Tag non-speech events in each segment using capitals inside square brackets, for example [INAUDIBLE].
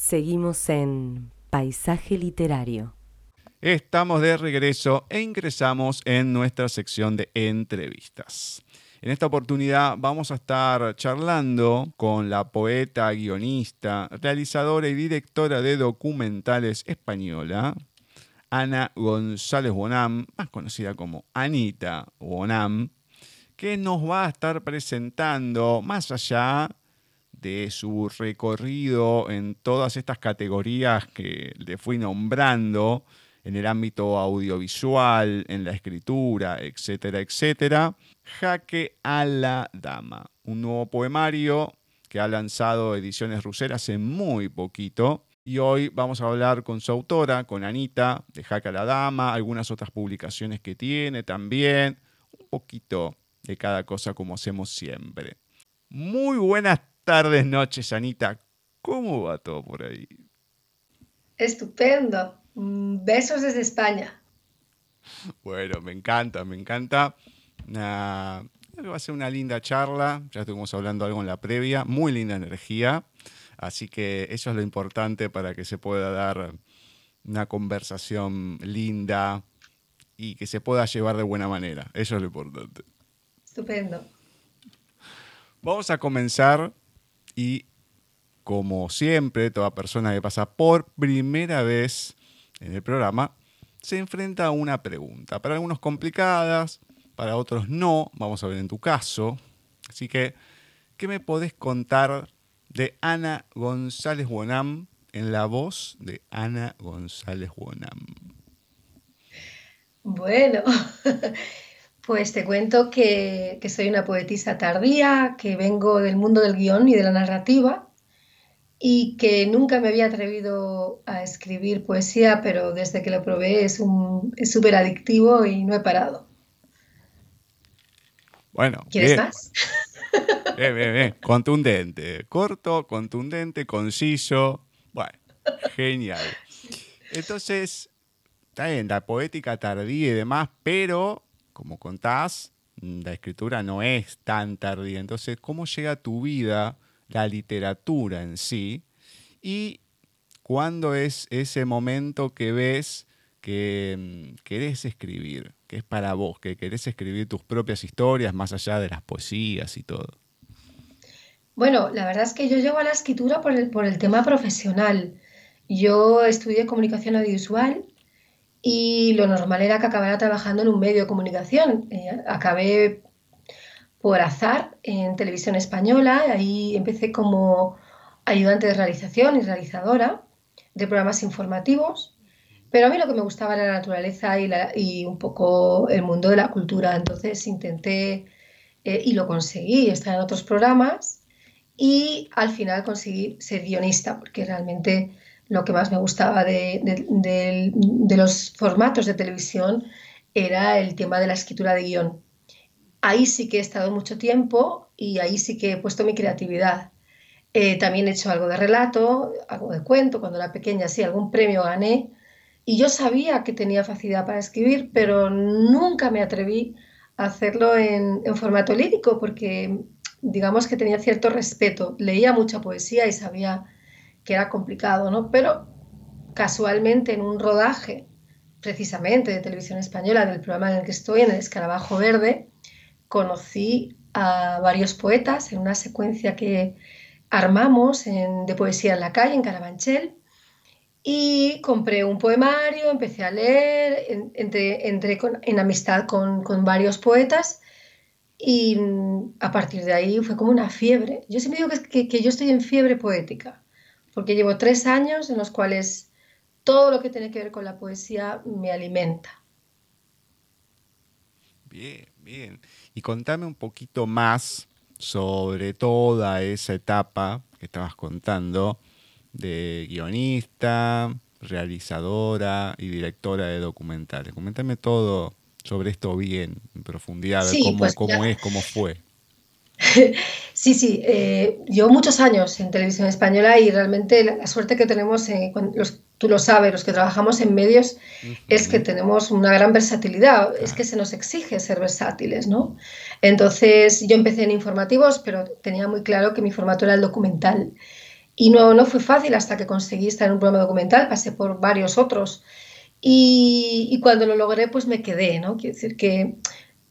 Seguimos en Paisaje Literario. Estamos de regreso e ingresamos en nuestra sección de entrevistas. En esta oportunidad vamos a estar charlando con la poeta, guionista, realizadora y directora de documentales española, Ana González Bonam, más conocida como Anita Bonam, que nos va a estar presentando, más allá de su recorrido en todas estas categorías que le fui nombrando, en el ámbito audiovisual, en la escritura, etcétera, etcétera. Jaque a la Dama, un nuevo poemario que ha lanzado Ediciones Rusera hace muy poquito. Y hoy vamos a hablar con su autora, con Anita, de Jaque a la Dama, algunas otras publicaciones que tiene también, un poquito de cada cosa como hacemos siempre. Muy buenas tardes, noches, Anita. ¿Cómo va todo por ahí? Estupendo. Mm, besos desde España. Bueno, me encanta, me encanta. va a ser una linda charla. Ya estuvimos hablando algo en la previa. Muy linda energía. Así que eso es lo importante para que se pueda dar una conversación linda y que se pueda llevar de buena manera. Eso es lo importante. Estupendo. Vamos a comenzar y como siempre, toda persona que pasa por primera vez en el programa, se enfrenta a una pregunta. Para algunos complicadas, para otros no. Vamos a ver en tu caso. Así que, ¿qué me podés contar de Ana González Bonam en la voz de Ana González Bonam? Bueno, [LAUGHS] pues te cuento que, que soy una poetisa tardía, que vengo del mundo del guion y de la narrativa y que nunca me había atrevido a escribir poesía, pero desde que lo probé es súper adictivo y no he parado. Bueno, ¿quieres más? [LAUGHS] Bien, bien, bien. Contundente, corto, contundente, conciso. Bueno, genial. Entonces, está bien, la poética tardía y demás, pero como contás, la escritura no es tan tardía. Entonces, ¿cómo llega a tu vida? la literatura en sí y cuándo es ese momento que ves que mm, querés escribir, que es para vos, que querés escribir tus propias historias más allá de las poesías y todo. Bueno, la verdad es que yo llego a la escritura por el, por el tema profesional. Yo estudié comunicación audiovisual y lo normal era que acabara trabajando en un medio de comunicación. Eh, acabé por azar en televisión española. Ahí empecé como ayudante de realización y realizadora de programas informativos. Pero a mí lo que me gustaba era la naturaleza y, un poco el mundo de la cultura. Entonces intenté eh, y lo conseguí estar en otros programas y al final conseguí ser guionista porque realmente lo que más me gustaba de, de los formatos de televisión era el tema de la escritura de guion ahí sí que he estado mucho tiempo y ahí sí que he puesto mi creatividad. Eh, también he hecho algo de relato, algo de cuento, cuando era pequeña sí, algún premio gané. Y yo sabía que tenía facilidad para escribir, pero nunca me atreví a hacerlo en, formato lírico porque digamos que tenía cierto respeto. Leía mucha poesía y sabía que era complicado, ¿no? Pero casualmente en un rodaje, precisamente de televisión española, del programa en el que estoy, en el Escarabajo Verde, conocí a varios poetas en una secuencia que armamos de poesía en la calle, en Carabanchel, y compré un poemario, empecé a leer, entré, en amistad con, varios poetas y mm, a partir de ahí fue como una fiebre. Yo siempre digo que, que, yo estoy en fiebre poética, porque llevo tres años en los cuales todo lo que tiene que ver con la poesía me alimenta. Bien, bien. Y contame un poquito más sobre toda esa etapa que estabas contando de guionista, realizadora y directora de documentales. Coméntame todo sobre esto bien, en profundidad, cómo, pues cómo es, cómo fue. [LAUGHS] Sí, sí, eh, llevo muchos años en televisión española y realmente la, suerte que tenemos, eh, los, tú lo sabes, los que trabajamos en medios, es que tenemos una gran versatilidad, es que se nos exige ser versátiles, ¿no? Entonces yo empecé en informativos, pero tenía muy claro que mi formato era el documental. Y no, no fue fácil hasta que conseguí estar en un programa documental, pasé por varios otros. Y, cuando lo logré, pues me quedé, ¿no? Quiero decir que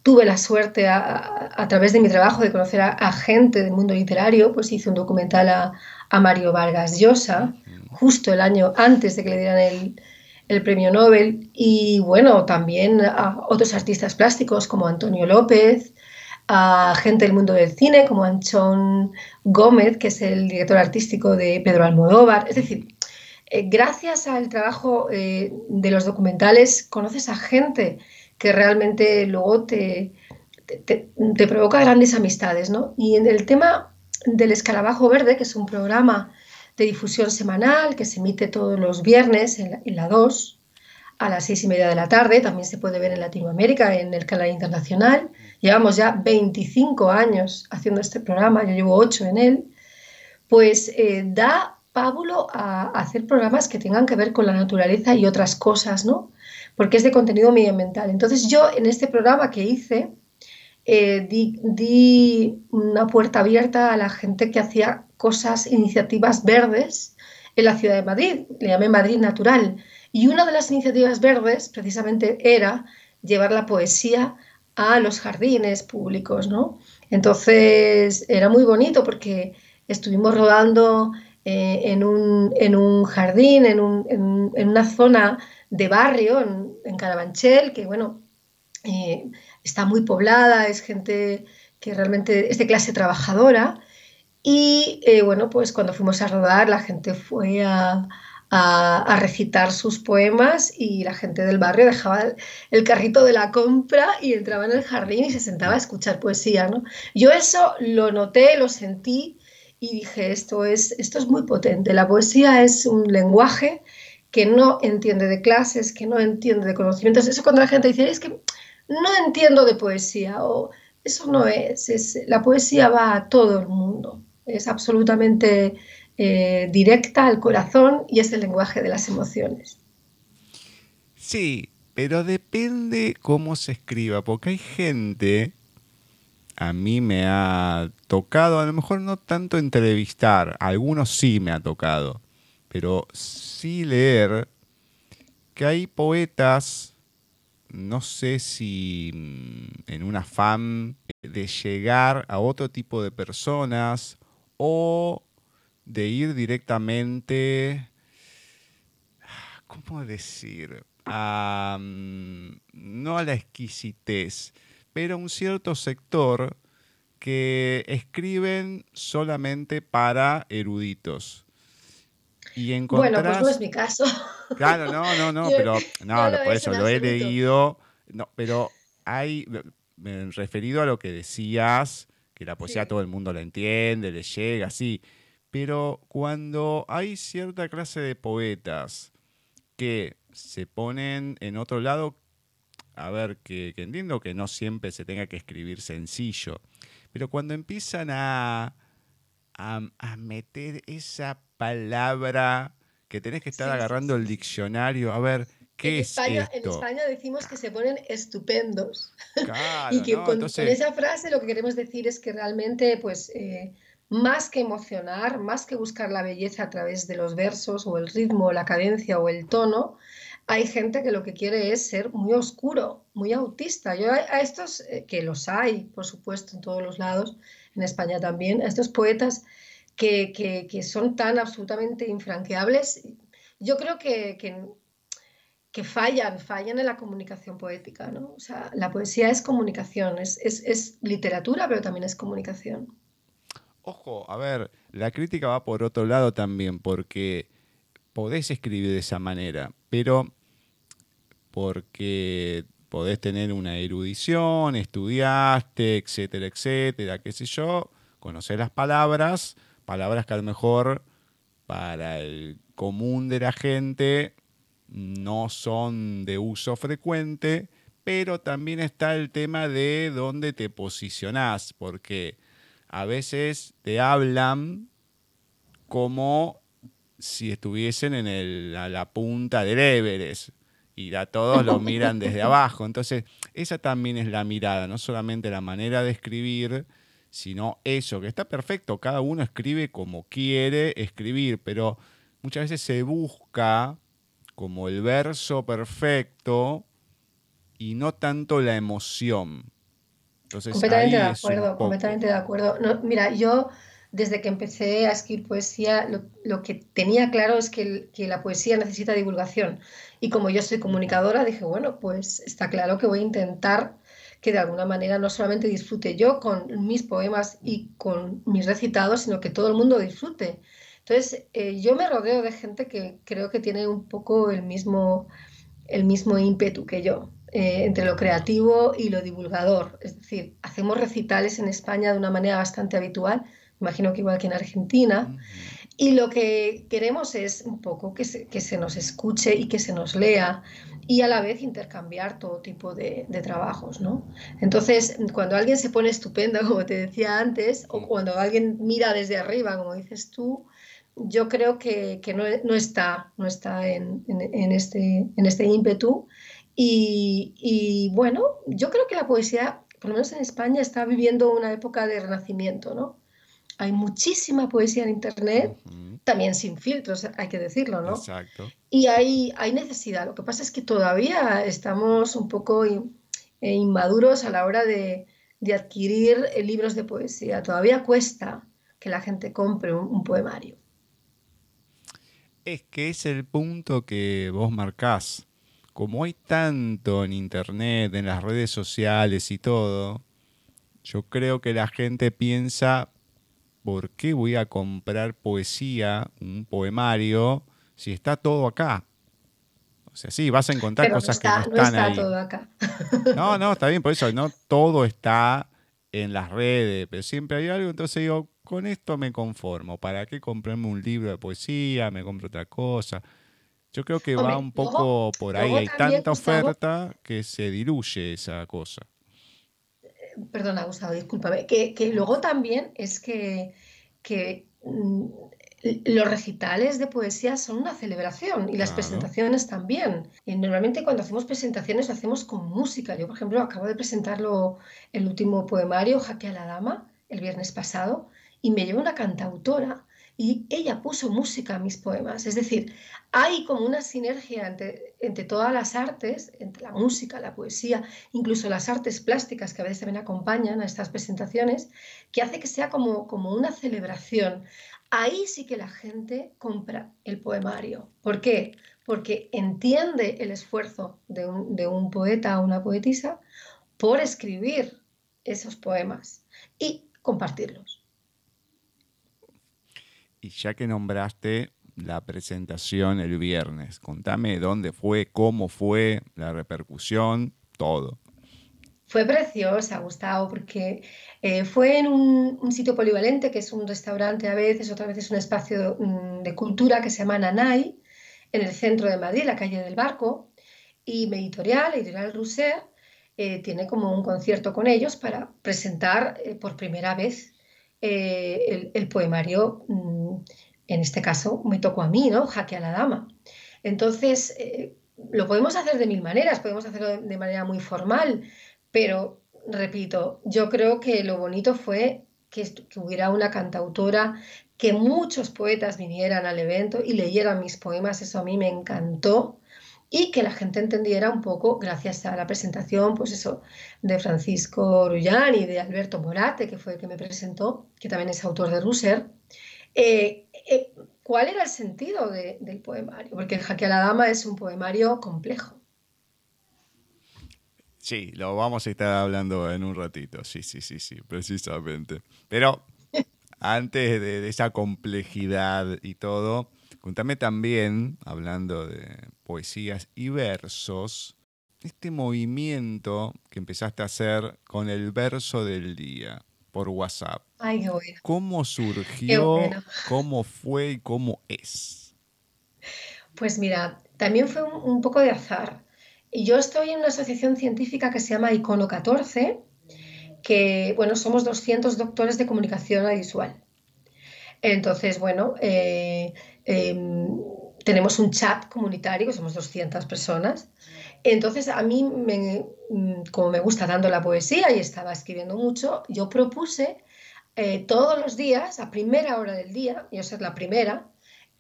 tuve la suerte a, través de mi trabajo de conocer a, gente del mundo literario, pues hice un documental a, a Mario Vargas Llosa, justo el año antes de que le dieran el, el premio Nobel, y bueno, también a otros artistas plásticos como Antonio López, a gente del mundo del cine como Anchón Gómez, que es el director artístico de Pedro Almodóvar. Es decir, eh, gracias al trabajo eh, de los documentales conoces a gente que realmente luego te, te, te, provoca grandes amistades. ¿no? Y en el tema del Escarabajo Verde, que es un programa de difusión semanal que se emite todos los viernes en la, 2 a las seis y media de la tarde. También se puede ver en Latinoamérica, en el canal internacional. Llevamos ya 25 años haciendo este programa, yo llevo 8 en él. Pues eh, da pábulo a, hacer programas que tengan que ver con la naturaleza y otras cosas, ¿no? Porque es de contenido medioambiental. Entonces yo en este programa que hice eh, di, di, una puerta abierta a la gente que hacía cosas, iniciativas verdes en la ciudad de Madrid, le llamé Madrid Natural. Y una de las iniciativas verdes precisamente era llevar la poesía a los jardines públicos, ¿no? Entonces era muy bonito porque estuvimos rodando eh, en, un, jardín, en, una zona de barrio, en, Carabanchel, que bueno, eh, está muy poblada, es gente que realmente es de clase trabajadora y eh, bueno, pues cuando fuimos a rodar, la gente fue a, recitar sus poemas y la gente del barrio dejaba el, carrito de la compra y entraba en el jardín y se sentaba a escuchar poesía. ¿no? Yo eso lo noté, lo sentí y dije, esto es, esto es muy potente. La poesía es un lenguaje que no entiende de clases, que no entiende de conocimientos. Eso cuando la gente dice, es que no entiendo de poesía o eso no es, es la poesía va a todo el mundo es absolutamente eh, directa al corazón y es el lenguaje de las emociones. Sí, pero depende cómo se escriba, porque hay gente, a mí me ha tocado, a lo mejor no tanto entrevistar, algunos sí me ha tocado, pero sí leer que hay poetas, no sé si mm, en un afán de llegar a otro tipo de personas o de ir directamente, ¿cómo decir? Mm, no a la exquisitez, pero a un cierto sector que escriben solamente para eruditos. Y Bueno, pues no es mi caso. [LAUGHS] Claro, no, no, no, pero no, por eso lo he leído. No, pero hay, referido a lo que decías, que la poesía todo el mundo la entiende, le llega, sí. Pero cuando hay cierta clase de poetas que se ponen en otro lado, a ver, que, entiendo que no siempre se tenga que escribir sencillo, pero cuando empiezan a, a, meter esa palabra que tenés que estar agarrando el diccionario, a ver, ¿Qué en, España, en España decimos que se ponen estupendos. [LAUGHS] y que con, esa frase lo que queremos decir es que realmente, pues, eh, más que emocionar, más que buscar la belleza a través de los versos o el ritmo, la cadencia o el tono, hay gente que lo que quiere es ser muy oscuro, muy autista. Yo a, estos, eh, que los hay, por supuesto, en todos los lados, en España también, a estos poetas que, que, son tan absolutamente infranqueables, yo creo que, que que fallan, fallan en la comunicación poética, ¿no? O sea, la poesía es comunicación, es, literatura, pero también es comunicación. Ojo, a ver, la crítica va por otro lado también, porque podés escribir de esa manera, pero porque podés tener una erudición, estudiaste, etcétera, etcétera, qué sé yo, conocer las palabras, palabras que a lo mejor para el común de la gente no son de uso frecuente, pero también está el tema de dónde te posicionás, porque a veces te hablan como si estuviesen en el, a la punta del Everest y a todos lo miran desde [LAUGHS] abajo. Entonces, esa también es la mirada, no solamente la manera de escribir, sino eso, que está perfecto, cada uno escribe como quiere escribir, pero muchas veces se busca como el verso perfecto y no tanto la emoción. Entonces, completamente de acuerdo, completamente de acuerdo. mira, yo desde que empecé a escribir poesía, lo, que tenía claro es que, que, la poesía necesita divulgación. Y como yo soy comunicadora, dije, bueno, pues está claro que voy a intentar que de alguna manera no solamente disfrute yo con mis poemas y con mis recitados, sino que todo el mundo disfrute. Entonces, eh, yo me rodeo de gente que creo que tiene un poco el mismo, el mismo ímpetu que yo, eh, entre lo creativo y lo divulgador. Es decir, hacemos recitales en España de una manera bastante habitual, imagino que igual que en Argentina. Y lo que queremos es un poco que se, que se, nos escuche y que se nos lea y a la vez intercambiar todo tipo de, de, trabajos, ¿no? Entonces, cuando alguien se pone estupendo, [LAUGHS] como te decía antes, o cuando alguien mira desde arriba, como dices tú, yo creo que, que no, no, está, no está en, en, este, en este ímpetu. Y, y, bueno, yo creo que la poesía, por lo menos en España, está viviendo una época de renacimiento, ¿no? Hay muchísima poesía en Internet, también sin filtros, hay que decirlo, ¿no? Exacto. Y hay, hay necesidad. Lo que pasa es que todavía estamos un poco eh, inmaduros a la hora de, adquirir eh, libros de poesía. Todavía cuesta que la gente compre un, poemario. Es que es el punto que vos marcás. Como hay tanto en Internet, en las redes sociales y todo, yo creo que la gente piensa, ¿por qué voy a comprar poesía, un poemario, si está todo acá? O sea, sí, vas a encontrar cosas que no están no está todo acá. [LAUGHS] No, no, está bien, por eso no todo está en las redes, pero siempre hay algo, entonces digo, con esto me conformo. ¿Para qué comprarme un libro de poesía? Me compro otra cosa. Yo creo que va un poco por ahí. Hay tanta oferta que se diluye esa cosa perdona Gustavo, discúlpame, que, luego también es que, mm, los recitales de poesía son una celebración y las presentaciones también. Y normalmente cuando hacemos presentaciones lo hacemos con música. Yo, por ejemplo, acabo de presentarlo el último poemario, Jaque a la Dama, el viernes pasado, y me lleva una cantautora y ella puso música a mis poemas. Es decir, hay como una sinergia entre, todas las artes, entre la música, la poesía, incluso las artes plásticas que a veces también acompañan a estas presentaciones, que hace que sea como, como una celebración. Ahí sí que la gente compra el poemario. ¿Por qué? Porque entiende el esfuerzo de un, de un poeta o una poetisa por escribir esos poemas y compartirlos. Y ya que nombraste la presentación el viernes, contame dónde fue, cómo fue, la repercusión, todo. Fue preciosa, Gustavo, porque eh, fue en un, sitio polivalente, que es un restaurante a veces, otras veces un espacio mm, de, cultura que se llama Nanay, en el centro de Madrid, la calle del Barco, y mi editorial, Editorial Rousser, eh, tiene como un concierto con ellos para presentar eh, por primera vez el, el, poemario mm, en este caso me tocó a mí, ¿no? Jaque a la dama. Entonces, eh, lo podemos hacer de mil maneras, podemos hacerlo de manera muy formal, pero repito, yo creo que lo bonito fue que, hubiera una cantautora, que muchos poetas vinieran al evento y leyeran mis poemas, eso a mí me encantó, y que la gente entendiera un poco, gracias a la presentación, pues eso, de Francisco Rullán y de Alberto Morate, que fue el que me presentó, que también es autor de Russer, eh, eh, ¿cuál era el sentido del poemario? Porque el Jaque a la Dama es un poemario complejo. Sí, lo vamos a estar hablando en un ratito, sí, sí, sí, sí, precisamente. Pero [LAUGHS] antes de, esa complejidad y todo, contame también, hablando de poesías y versos, este movimiento que empezaste a hacer con el verso del día por WhatsApp. Ay, qué bueno. ¿Cómo surgió? ¿Cómo fue y cómo es? Pues mira, también fue un, poco de azar. Yo estoy en una asociación científica que se llama Icono 14, que, bueno, somos 200 doctores de comunicación audiovisual. Entonces, bueno, eh, em, tenemos un chat comunitario, somos 200 personas. Entonces, a mí, me, mm, como me gusta tanto la poesía y estaba escribiendo mucho, yo propuse eh, todos los días, a primera hora del día, yo ser la primera,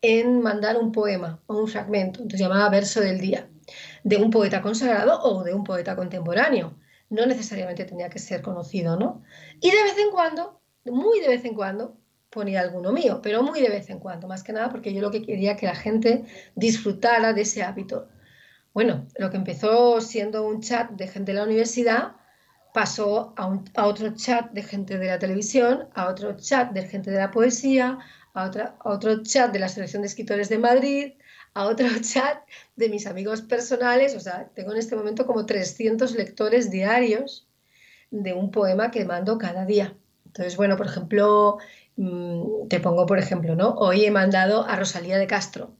en mandar un poema o un fragmento, entonces llamaba verso del día, de un poeta consagrado o de un poeta contemporáneo. No necesariamente tenía que ser conocido, ¿no? Y de vez en cuando, muy de vez en cuando, ponía alguno mío, pero muy de vez en cuando, más que nada porque yo lo que quería que la gente disfrutara de ese hábito. Bueno, lo que empezó siendo un chat de gente de la universidad pasó a, a otro chat de gente de la televisión, a otro chat de gente de la poesía, a, otra, otro chat de la Selección de Escritores de Madrid, a otro [LAUGHS] chat de mis amigos personales. O sea, tengo en este momento como 300 lectores diarios de un poema que mando cada día. Entonces, bueno, por ejemplo, mm, te pongo por ejemplo, ¿no? Hoy he mandado a Rosalía de Castro.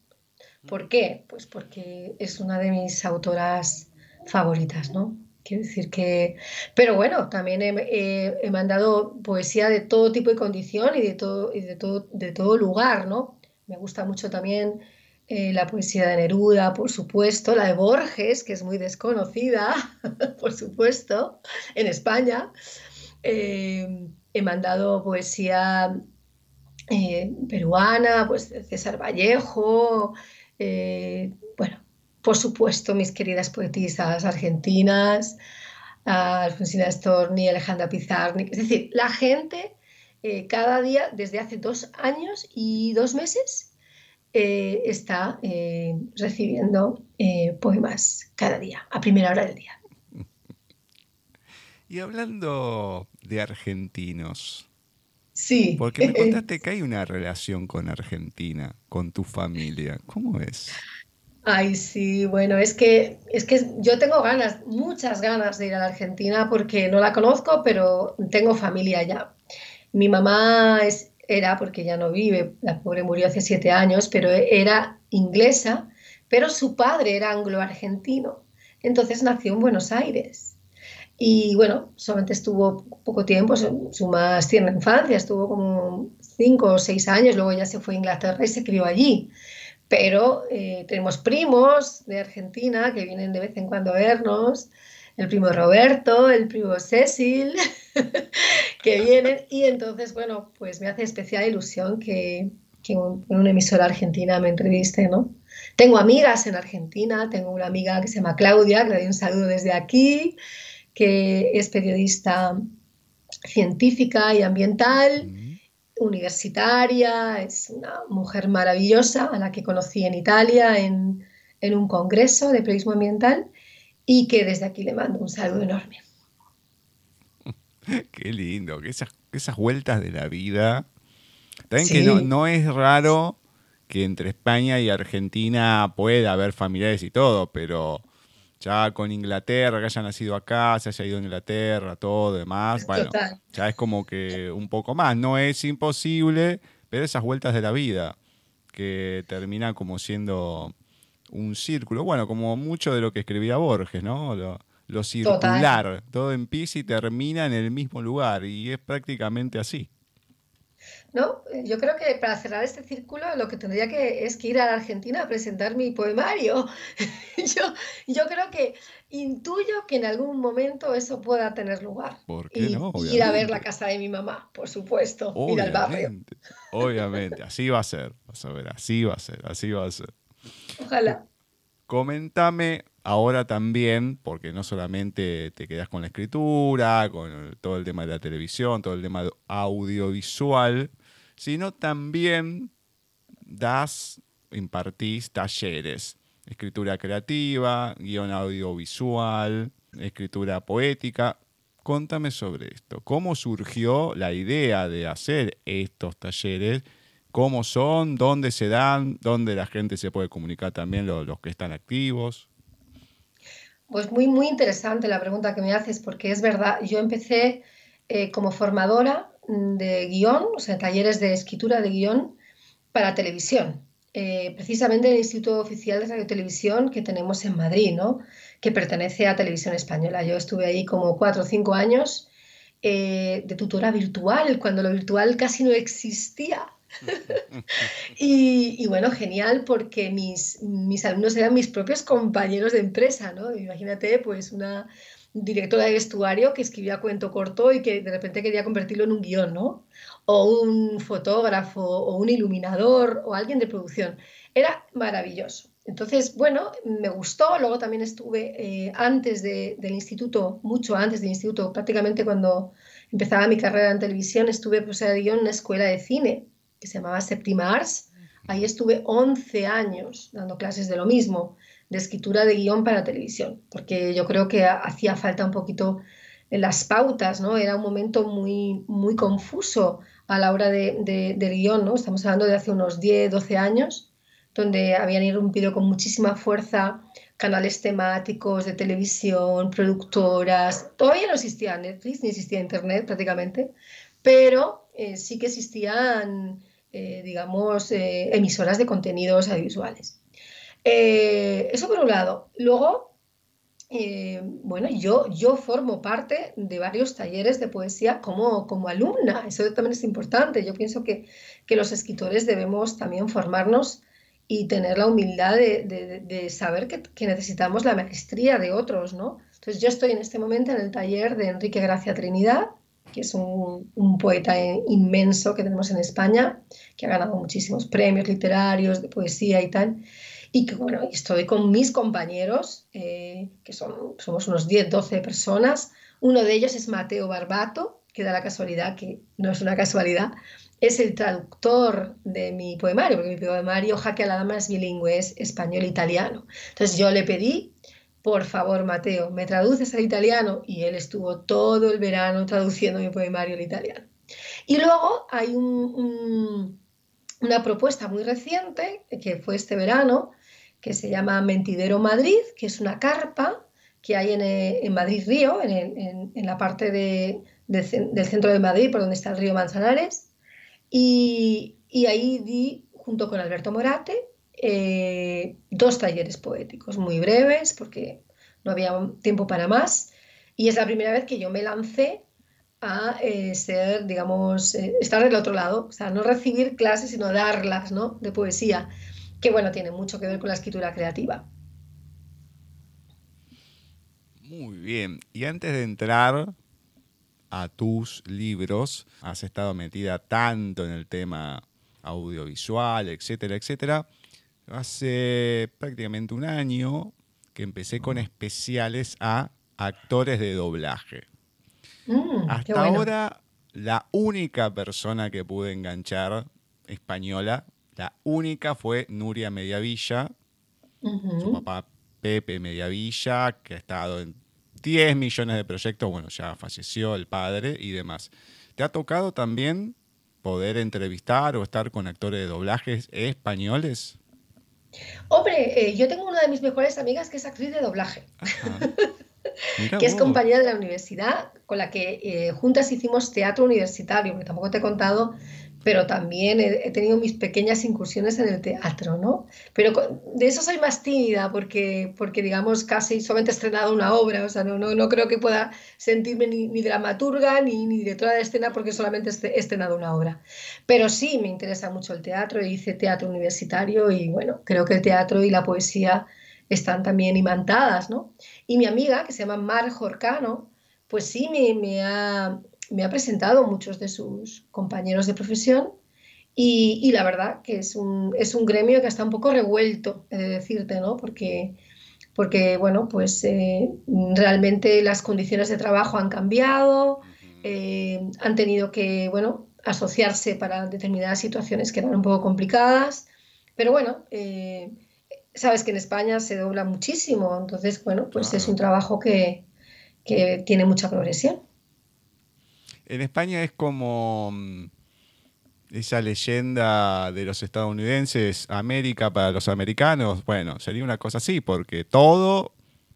¿Por qué? Pues porque es una de mis autoras favoritas, ¿no? Quiero decir que... Pero bueno, también he, mandado poesía de todo tipo y condición y de todo, y de todo, de todo lugar, ¿no? Me gusta mucho también eh, la poesía de Neruda, por supuesto, la de Borges, que es muy desconocida, [LAUGHS] por supuesto, en España. Eh, he mandado poesía eh, peruana, pues de César Vallejo, bueno, por supuesto, mis queridas poetisas argentinas, Alfonsina Storni, Alejandra Pizarnik. Es decir, la gente eh, cada día, desde hace dos años y dos meses, eh, está eh, recibiendo poemas cada día, a primera hora del día. [LAUGHS] Y hablando de argentinos. Sí. Porque me [LAUGHS] contaste que hay una relación con Argentina, con tu familia. ¿Cómo es? Ay, sí, bueno, es que, es que yo tengo ganas, muchas ganas de ir a la Argentina porque no la conozco, pero tengo familia allá. Mi mamá es, era, porque ya no vive, la pobre murió hace siete años, pero era inglesa, pero su padre era anglo-argentino. Entonces nació en Buenos Aires. Y bueno, solamente estuvo poco tiempo, su, su más tierna infancia, estuvo como cinco o seis años, luego ya se fue a Inglaterra y se crió allí. Pero eh, tenemos primos de Argentina que vienen de vez en cuando a vernos, el primo Roberto, el primo Cecil, [LAUGHS] que vienen. Y entonces, bueno, pues me hace especial ilusión que, que una emisora argentina me entreviste, ¿no? Tengo amigas en Argentina, tengo una amiga que se llama Claudia, le doy un saludo desde aquí, que es periodista científica y ambiental universitaria, es una mujer maravillosa a la que conocí en Italia en, un congreso de periodismo ambiental y que desde aquí le mando un saludo enorme. [LAUGHS] Qué lindo, que esas, esas vueltas de la vida. También que no, no es raro que entre España y Argentina pueda haber familiares y todo, pero ya con Inglaterra, que haya nacido acá, se haya ido a Inglaterra, todo demás, bueno, ya es como que un poco más. No es imposible, pero esas vueltas de la vida, que termina como siendo un círculo, bueno, como mucho de lo que escribía Borges, ¿no? Lo, circular, todo empieza y termina en el mismo lugar, y es prácticamente así. ¿No? Yo creo que para cerrar este círculo lo que tendría que es que ir a la Argentina a presentar mi poemario. [LAUGHS] yo, yo creo que intuyo que en algún momento eso pueda tener lugar. ¿Por qué no? Ir a ver la casa de mi mamá, por supuesto, ir al barrio. Obviamente, así va a ser, vas a ver, así va a ser, así va a ser. Ojalá. Coméntame ahora también, porque no solamente te quedas con la escritura, con todo el tema de la televisión, todo el tema audiovisual, sino también das, impartís talleres, escritura creativa, guion audiovisual, escritura poética. Contame sobre esto. ¿Cómo surgió la idea de hacer estos talleres? ¿Cómo son? ¿Dónde se dan? ¿Dónde la gente se puede comunicar también, los, que están activos? Pues muy, muy interesante la pregunta que me haces, porque es verdad, yo empecé eh, como formadora de guion, o sea, talleres de escritura de guion para televisión. Eh, precisamente en el Instituto Oficial de Radio Televisión que tenemos en Madrid, ¿no? que pertenece a Televisión Española. Yo estuve ahí como cuatro o cinco años eh, de tutora virtual, cuando lo virtual casi no existía. [LAUGHS] y, bueno, genial porque mis, mis alumnos eran mis propios compañeros de empresa, ¿no? Imagínate, pues una, directora de vestuario que escribía cuento corto y que de repente quería convertirlo en un guion, ¿no? O un fotógrafo, o un iluminador, o alguien de producción. Era maravilloso. Entonces, bueno, me gustó. Luego también estuve eh, antes del instituto, mucho antes del instituto, prácticamente cuando empezaba mi carrera en televisión, estuve pues, en una escuela de cine que se llamaba Septima Arts. Ahí estuve 11 años dando clases de lo mismo, de escritura de guion para televisión, porque yo creo que hacía falta un poquito las pautas, ¿no? Era un momento muy, muy confuso a la hora de, de, del guion, ¿no? Estamos hablando de hace unos 10, 12 años, donde habían irrumpido con muchísima fuerza canales temáticos de televisión, productoras. Todavía no existía Netflix, ni existía Internet prácticamente, pero eh, sí que existían, eh, digamos, eh, emisoras de contenidos audiovisuales. eso por un lado. Luego, bueno, yo, yo formo parte de varios talleres de poesía como, como alumna. Eso también es importante. Yo pienso que, que los escritores debemos también formarnos y tener la humildad de, saber que, necesitamos la maestría de otros, ¿no? Entonces yo estoy en este momento en el taller de Enrique Gracia Trinidad, que es un, poeta inmenso que tenemos en España, que ha ganado muchísimos premios literarios de poesía y tal. Y que bueno, estoy con mis compañeros, eh, que son, somos unos 10, 12 personas. Uno de ellos es Mateo Barbato, que da la casualidad, que no es una casualidad, es el traductor de mi poemario, porque mi poemario Jaque a la Dama es bilingüe, es español-italiano. Entonces yo le pedí, por favor, Mateo, ¿me traduces al italiano? Y él estuvo todo el verano traduciendo mi poemario al italiano. Y luego hay una propuesta muy reciente, que fue este verano, que se llama Mentidero Madrid, que es una carpa que hay en, Madrid Río, en, la parte del centro de Madrid, por donde está el río Manzanares y, ahí di, junto con Alberto Morate, eh, dos talleres poéticos muy breves, porque no había tiempo para más. Y es la primera vez que yo me lancé a eh, ser, digamos, eh, estar del otro lado, o sea, no recibir clases, sino darlas, ¿no? De poesía, que bueno, tiene mucho que ver con la escritura creativa. Muy bien. Y antes de entrar a tus libros. Has estado metida tanto en el tema audiovisual, etcétera, etcétera. Hace prácticamente un año que empecé con especiales a actores de doblaje. Mm, Hasta ahora, la única persona que pude enganchar española, la única fue Nuria Mediavilla, su papá Pepe Mediavilla, que ha estado en 10 millones de proyectos, bueno, ya falleció el padre y demás. ¿Te ha tocado también poder entrevistar o estar con actores de doblajes españoles? Hombre, eh, yo tengo una de mis mejores amigas que es actriz de doblaje, [LAUGHS] que es compañera de la universidad, con la que eh, juntas hicimos teatro universitario, porque tampoco te he contado pero también he, tenido mis pequeñas incursiones en el teatro, ¿no? Pero de eso soy más tímida porque, porque digamos, casi solamente he estrenado una obra, o sea, no, no, no creo que pueda sentirme ni, dramaturga ni, ni, directora de escena porque solamente he estrenado una obra. Pero sí me interesa mucho el teatro, hice teatro universitario y bueno, creo que el teatro y la poesía están también imantadas, ¿no? Y mi amiga, que se llama Mar Jorcano, pues sí me, me ha me ha presentado muchos de sus compañeros de profesión y, la verdad que es un, es un, gremio que está un poco revuelto, he de decirte, ¿no? Porque, porque bueno, pues eh, realmente las condiciones de trabajo han cambiado, eh, han tenido que, bueno, asociarse para determinadas situaciones que eran un poco complicadas, pero bueno, eh, sabes que en España se dobla muchísimo, entonces, bueno, pues es un trabajo que, que tiene mucha progresión. En España es como mm, esa leyenda de los estadounidenses, América para los americanos. Bueno, sería una cosa así, porque todo,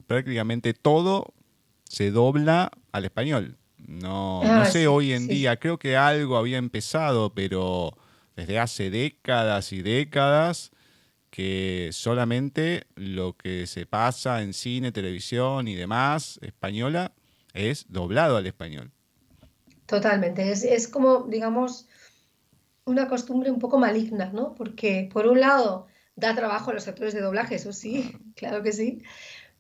prácticamente todo, se dobla al español. No, no ah, sé hoy en día, creo que algo había empezado, pero desde hace décadas y décadas que solamente lo que se pasa en cine, televisión y demás española es doblado al español. Totalmente, es, como, digamos, una costumbre un poco maligna, ¿no? Porque por un lado da trabajo a los actores de doblaje, eso sí, [LAUGHS] claro que sí,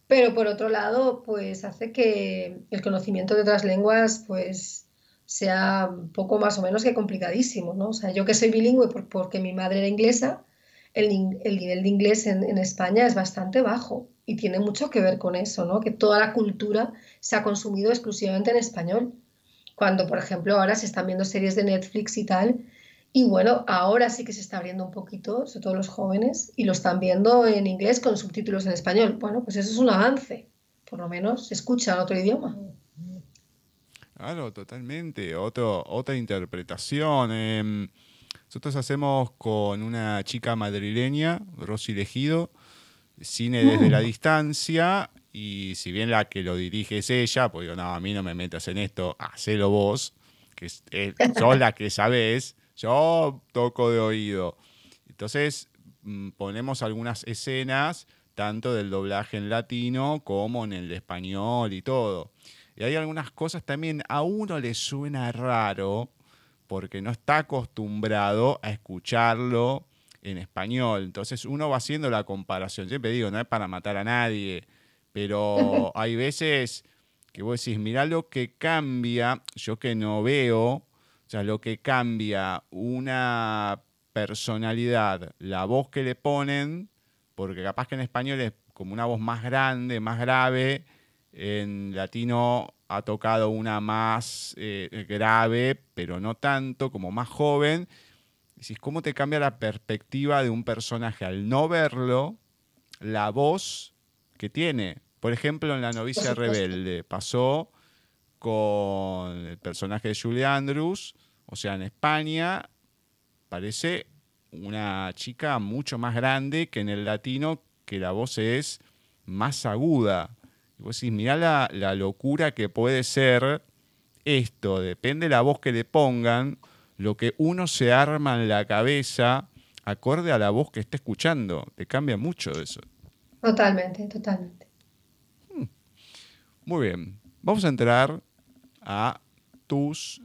pero por otro lado, pues hace que el conocimiento de otras lenguas, pues sea poco más o menos que complicadísimo, ¿no? O sea, yo que soy bilingüe porque mi madre era inglesa, el, nivel de inglés en, España es bastante bajo y tiene mucho que ver con eso, ¿no? Que toda la cultura se ha consumido exclusivamente en español. Cuando, por ejemplo, ahora se están viendo series de Netflix y tal, y bueno, ahora sí que se está abriendo un poquito, sobre todo los jóvenes, y lo están viendo en inglés con subtítulos en español. Bueno, pues eso es un avance, por lo menos se escucha en otro idioma. Claro, totalmente. Otro, otra interpretación. Em, nosotros hacemos con una chica madrileña, Rosy Legido, cine desde la mm. distancia, y si bien la que lo dirige es ella, pues digo, no, a mí no me metas en esto, hacelo vos, que [LAUGHS] sos la que sabés yo toco de oído. Entonces mm, ponemos algunas escenas, tanto del doblaje en latino como en el español y todo. Y hay algunas cosas también, a uno le suena raro porque no está acostumbrado a escucharlo en español. Entonces uno va haciendo la comparación. Siempre digo, no es para matar a nadie, pero [LAUGHS] hay veces que vos decís, mirá lo que cambia, yo que no veo, sea, lo que cambia una personalidad, la voz que le ponen, porque capaz que en español es como una voz más grande, más grave, en latino ha tocado una más eh, grave, pero no tanto, como más joven. Decís, ¿cómo te cambia la perspectiva de un personaje al no verlo, la voz que tiene? Por ejemplo, en La novicia rebelde pasó con el personaje de Julie Andrews, o sea, en España parece una chica mucho más grande que en el latino, que la voz es más aguda. Y vos decís, mirá la, la locura que puede ser esto, depende de la voz que le pongan, lo que uno se arma en la cabeza acorde a la voz que esté escuchando. Te cambia mucho eso. Totalmente, totalmente. Muy bien. Vamos a entrar a tus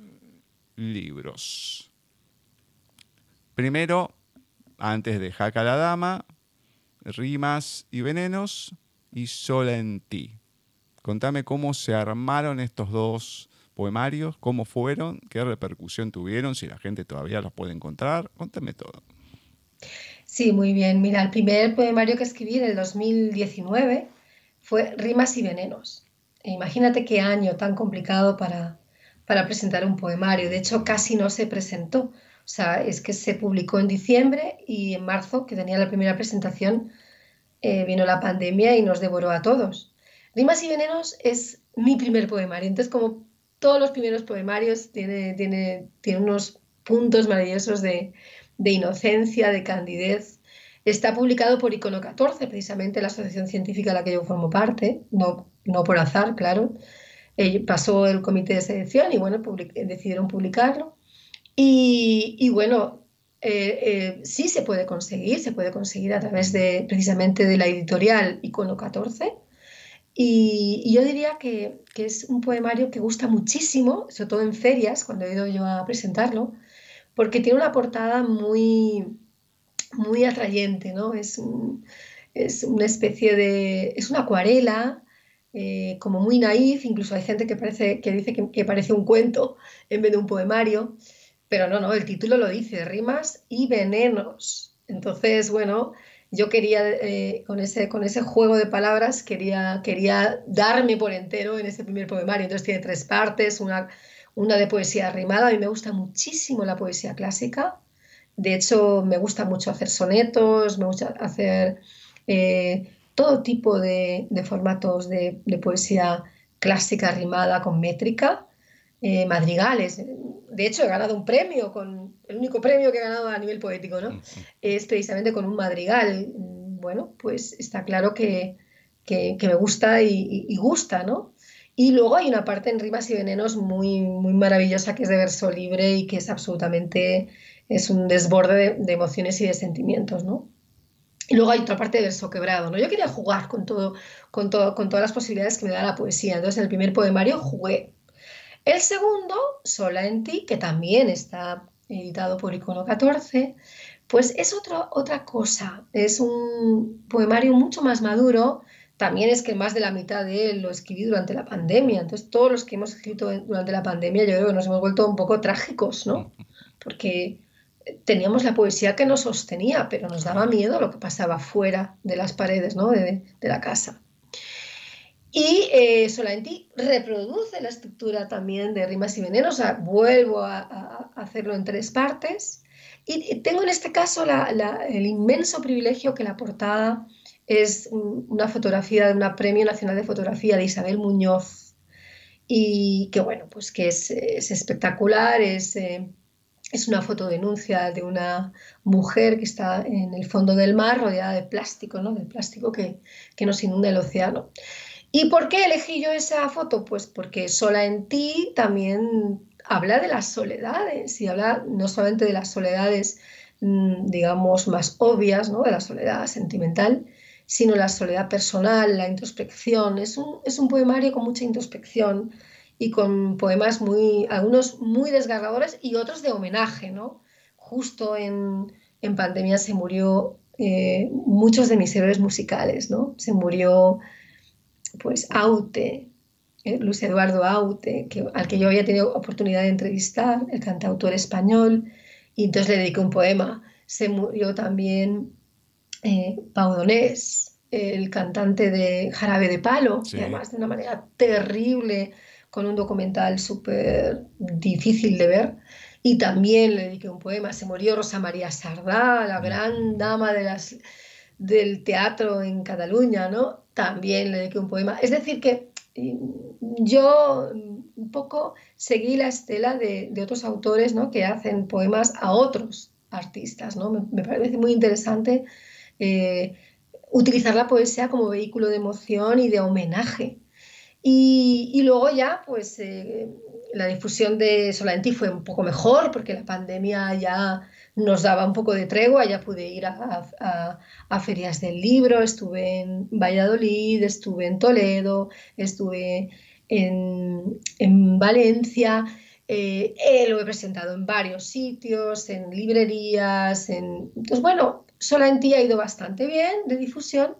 libros. Primero, antes de Jaca la Dama, Rimas y Venenos y Sola en ti. Contame cómo se armaron estos dos poemarios, cómo fueron, qué repercusión tuvieron, si la gente todavía los puede encontrar. Contame todo. Sí, muy bien. Mira, el primer poemario que escribí en el 2019 fue Rimas y Venenos. E imagínate qué año tan complicado para, para presentar un poemario. De hecho, casi no se presentó. O sea, es que se publicó en diciembre y en marzo, que tenía la primera presentación, eh, vino la pandemia y nos devoró a todos. Rimas y Venenos es mi primer poemario. Entonces, como todos los primeros poemarios, tiene, tiene, tiene unos puntos maravillosos de, de inocencia, de candidez. Está publicado por Icono 14, precisamente la asociación científica de la que yo formo parte, no, no por azar, claro pasó el comité de selección y bueno, decidieron publicarlo. Y, bueno, eh, eh, sí se puede conseguir, se puede conseguir a través de precisamente de la editorial Icono 14. Y, yo diría que, que, es un poemario que gusta muchísimo, sobre todo en ferias, cuando he ido yo a presentarlo, porque tiene una portada muy, muy atrayente, ¿no? Es, es una especie de... es una acuarela eh, como muy naif, incluso hay gente que, parece, que dice que, parece un cuento en vez de un poemario, pero no, no, el título lo dice, rimas y venenos. Entonces, bueno, yo quería, eh, con, ese, con ese juego de palabras, quería, quería darme por entero en ese primer poemario. Entonces tiene tres partes, una, una de poesía rimada, a mí me gusta muchísimo la poesía clásica, de hecho me gusta mucho hacer sonetos, me gusta hacer... Eh, todo tipo de, formatos de, poesía clásica rimada con métrica, eh, madrigales. De hecho, he ganado un premio, con el único premio que he ganado a nivel poético, ¿no? Es precisamente con un madrigal. Bueno, pues está claro que, me gusta y, gusta, ¿no? Y luego hay una parte en Rimas y Venenos muy, muy maravillosa que es de verso libre y que es absolutamente, es un desborde de, de emociones y de sentimientos, ¿no? Y luego hay otra parte de verso quebrado, ¿no? Yo quería jugar con todo, con todo, con todas las posibilidades que me da la poesía. Entonces, en el primer poemario jugué. El segundo, Sola en ti, que también está editado por Icono 14, pues es otra otra cosa. Es un poemario mucho más maduro, también es que más de la mitad de él lo escribí durante la pandemia. Entonces, todos los que hemos escrito durante la pandemia, yo creo que nos hemos vuelto un poco trágicos, ¿no? Porque teníamos la poesía que nos sostenía, pero nos daba miedo lo que pasaba fuera de las paredes, ¿no? de, la casa. Y eh, Solenti reproduce la estructura también de Rimas y Venenos, vuelvo a, hacerlo en tres partes. Y tengo en este caso el inmenso privilegio que la portada es una fotografía de una Premio Nacional de Fotografía de Isabel Muñoz y que bueno, pues que es, espectacular, es, eh, es una fotodenuncia de una mujer que está en el fondo del mar rodeada de plástico, ¿no? Del plástico que, que nos inunda el océano. ¿Y por qué elegí yo esa foto? Pues porque Sola en ti también habla de las soledades y habla no solamente de las soledades, mm, digamos, más obvias, ¿no? De la soledad sentimental, sino la soledad personal, la introspección. Es un, es un poemario con mucha introspección y con poemas muy, algunos muy desgarradores y otros de homenaje, ¿no? Justo en, en pandemia se murió eh, muchos de mis héroes musicales, ¿no? Se murió, pues, Aute, eh, Luis Eduardo Aute, que, al que yo había tenido oportunidad de entrevistar, el cantautor español, y entonces le dediqué un poema. Se murió también eh, Pau Donés, el cantante de Jarabe de Palo, además de una manera terrible, con un documental súper difícil de ver. Y también le dediqué un poema. Se murió Rosa María Sardá, la gran dama de las, del teatro en Cataluña, ¿no? También le dediqué un poema. Es decir, que mm, yo un poco seguí la estela de, otros autores ¿no? que hacen poemas a otros artistas. ¿no? me parece muy interesante eh, utilizar la poesía como vehículo de emoción y de homenaje. Y, luego ya, pues eh, la difusión de Solenti fue un poco mejor porque la pandemia ya nos daba un poco de tregua, ya pude ir a, ferias del libro, estuve en Valladolid, estuve en Toledo, estuve en, Valencia, eh, lo he presentado en varios sitios, en librerías, en... Entonces, bueno, ti ha ido bastante bien de difusión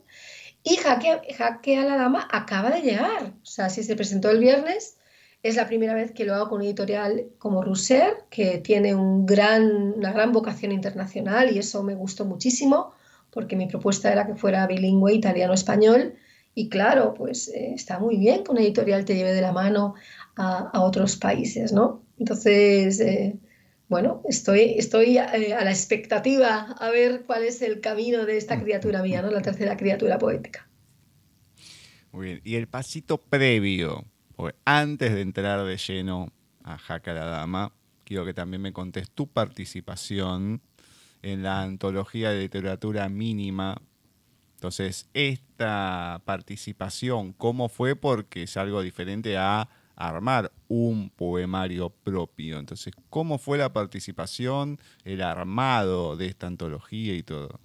y Jaque, a la Dama acaba de llegar. O sea, si se presentó el viernes, es la primera vez que lo hago con un editorial como Russer, que tiene una gran vocación internacional y eso me gustó muchísimo porque mi propuesta era que fuera bilingüe italiano-español y claro, pues eh, está muy bien que una editorial te lleve de la mano a, otros países, ¿no? Entonces, eh, bueno, estoy, estoy eh, a la expectativa a ver cuál es el camino de esta criatura mía, ¿no? La tercera criatura poética. Muy bien. Y el pasito previo, antes de entrar de lleno a Jaca la Dama, quiero que también me contes tu participación en la antología de literatura mínima. Entonces, esta participación, ¿cómo fue? Porque es algo diferente a armar un poemario propio. Entonces, ¿cómo fue la participación, el armado de esta antología y todo?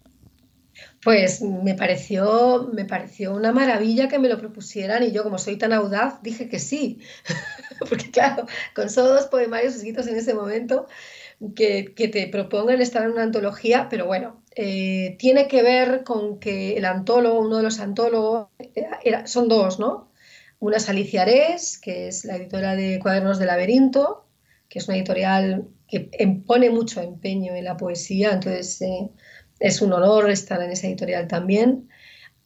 Pues me pareció, me pareció una maravilla que me lo propusieran y yo como soy tan audaz dije que sí, [LAUGHS] porque claro, con solo dos poemarios escritos en ese momento que, te propongan estar en una antología, pero bueno, eh, tiene que ver con que el antólogo, uno de los antólogos, era, son dos, ¿no? Una es Alicia que es la editora de Cuadernos de Laberinto, que es una editorial que em, pone mucho empeño en la poesía, entonces eh, es un honor estar en esa editorial también,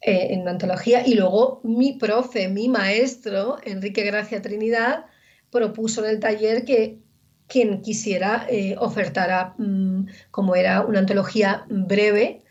eh, en una antología. Y luego mi profe, mi maestro, Enrique Gracia Trinidad, propuso en el taller que quien quisiera eh, ofertara, mm, como era una antología breve,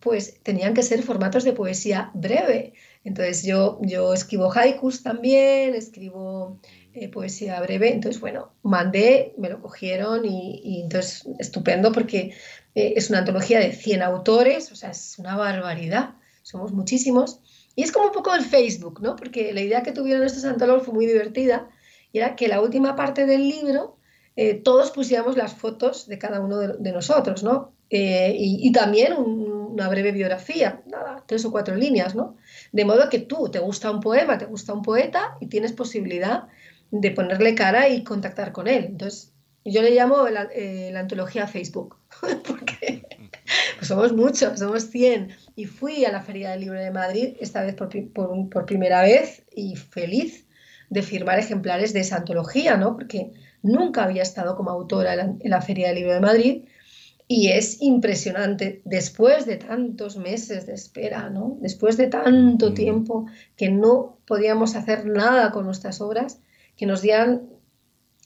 pues tenían que ser formatos de poesía breve. Entonces yo, yo escribo haikus también, escribo eh, poesía breve, entonces bueno, mandé, me lo cogieron y, entonces estupendo porque eh, es una antología de 100 autores, o sea, es una barbaridad, somos muchísimos. Y es como un poco el Facebook, ¿no? Porque la idea que tuvieron estos antólogos fue muy divertida y era que la última parte del libro eh, todos pusiéramos las fotos de cada uno de, nosotros, ¿no? y, también una breve biografía, nada, tres o cuatro líneas, ¿no? De modo que tú te gusta un poema, te gusta un poeta y tienes posibilidad de ponerle cara y contactar con él. Entonces, yo le llamo la, eh, antología Facebook, [LAUGHS] porque pues somos muchos, somos 100. Y fui a la Feria del Libro de Madrid, esta vez por, por, primera vez, y feliz de firmar ejemplares de esa antología, ¿no? Porque nunca había estado como autora en la, Feria del Libro de Madrid. Y es impresionante, después de tantos meses de espera, ¿no? después de tanto mm. tiempo que no podíamos hacer nada con nuestras obras, que nos dieran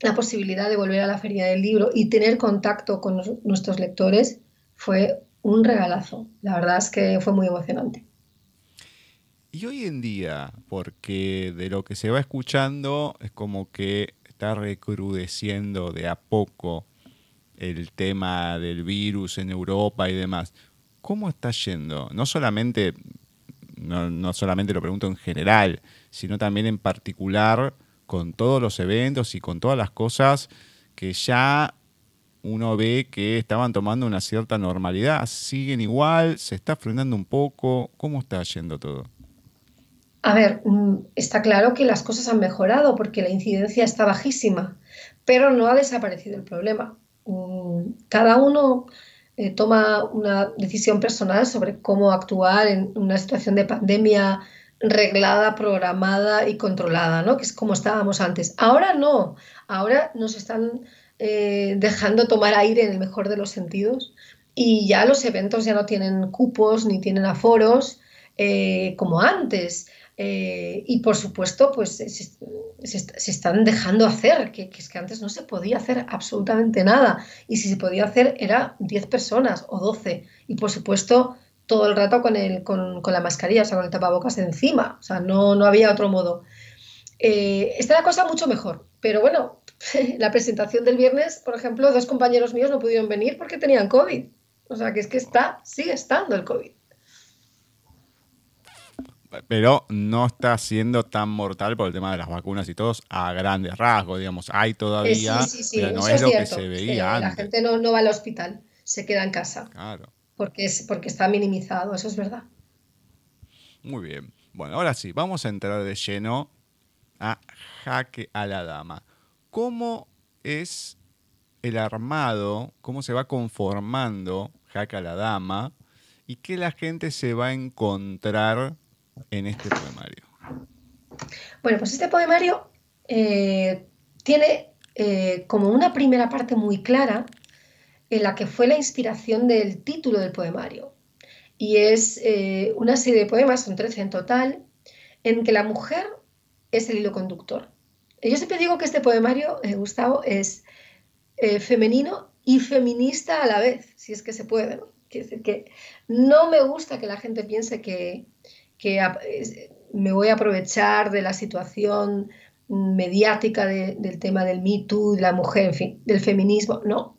la posibilidad de volver a la feria del libro y tener contacto con nuestros lectores fue un regalazo. La verdad es que fue muy emocionante. Y hoy en día, porque de lo que se va escuchando es como que está recrudeciendo de a poco el tema del virus en Europa y demás. ¿Cómo está yendo? No solamente, no, solamente lo pregunto en general, sino también en particular con todos los eventos y con todas las cosas que ya uno ve que estaban tomando una cierta normalidad. ¿Siguen igual? ¿Se está frenando un poco? ¿Cómo está yendo todo? A ver, mm, está claro que las cosas han mejorado porque la incidencia está bajísima, pero no ha desaparecido el problema. Mm, cada uno eh, toma una decisión personal sobre cómo actuar en una situación de pandemia reglada, programada y controlada, ¿no? Que es como estábamos antes. Ahora no, ahora nos están eh, dejando tomar aire en el mejor de los sentidos y ya los eventos ya no tienen cupos ni tienen aforos eh, como antes. Eh, y por supuesto, pues se, están dejando hacer, que, que, es que antes no se podía hacer absolutamente nada. Y si se podía hacer era 10 personas o 12. Y por supuesto, todo el rato con, el, con, con, la mascarilla, o sea, con el tapabocas encima. O sea, no, no había otro modo. Eh, está la cosa mucho mejor, pero bueno, [LAUGHS] la presentación del viernes, por ejemplo, dos compañeros míos no pudieron venir porque tenían COVID. O sea, que es que está, sigue estando el COVID. Pero no está siendo tan mortal por el tema de las vacunas y todos a grandes rasgos, digamos. Hay todavía, sí, sí, sí, pero no es, lo que se veía antes. La gente no, no va al hospital, se queda en casa. Claro porque, es, porque está minimizado, eso es verdad. Muy bien. Bueno, ahora sí, vamos a entrar de lleno a Jaque a la Dama. ¿Cómo es el armado, cómo se va conformando Jaque a la Dama y qué la gente se va a encontrar en este poemario? Bueno, pues este poemario eh, tiene eh, como una primera parte muy clara, en la que fue la inspiración del título del poemario. Y es eh, una serie de poemas, son 13 en total, en que la mujer es el hilo conductor. Yo siempre digo que este poemario, Gustavo, es femenino y feminista a la vez, si es que se puede. ¿no? decir que no me gusta que la gente piense que, que me voy a aprovechar de la situación mediática del tema del Me Too, de la mujer, en fin, del feminismo. No,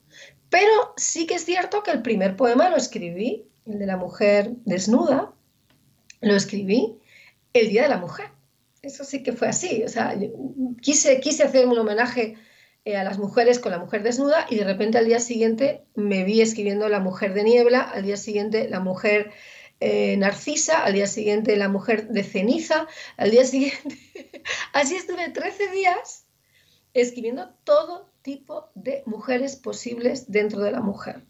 pero sí que es cierto que el primer poema lo escribí, el de la mujer desnuda, lo escribí el Día de la Mujer. Eso sí que fue así. O sea, quise, quise hacer un homenaje eh, a las mujeres con la mujer desnuda y de repente al día siguiente me vi escribiendo La mujer de niebla, al día siguiente La mujer eh, narcisa, al día siguiente La mujer de ceniza, al día siguiente... [LAUGHS] Así estuve 13 días escribiendo todo tipo de mujeres posibles dentro de la mujer.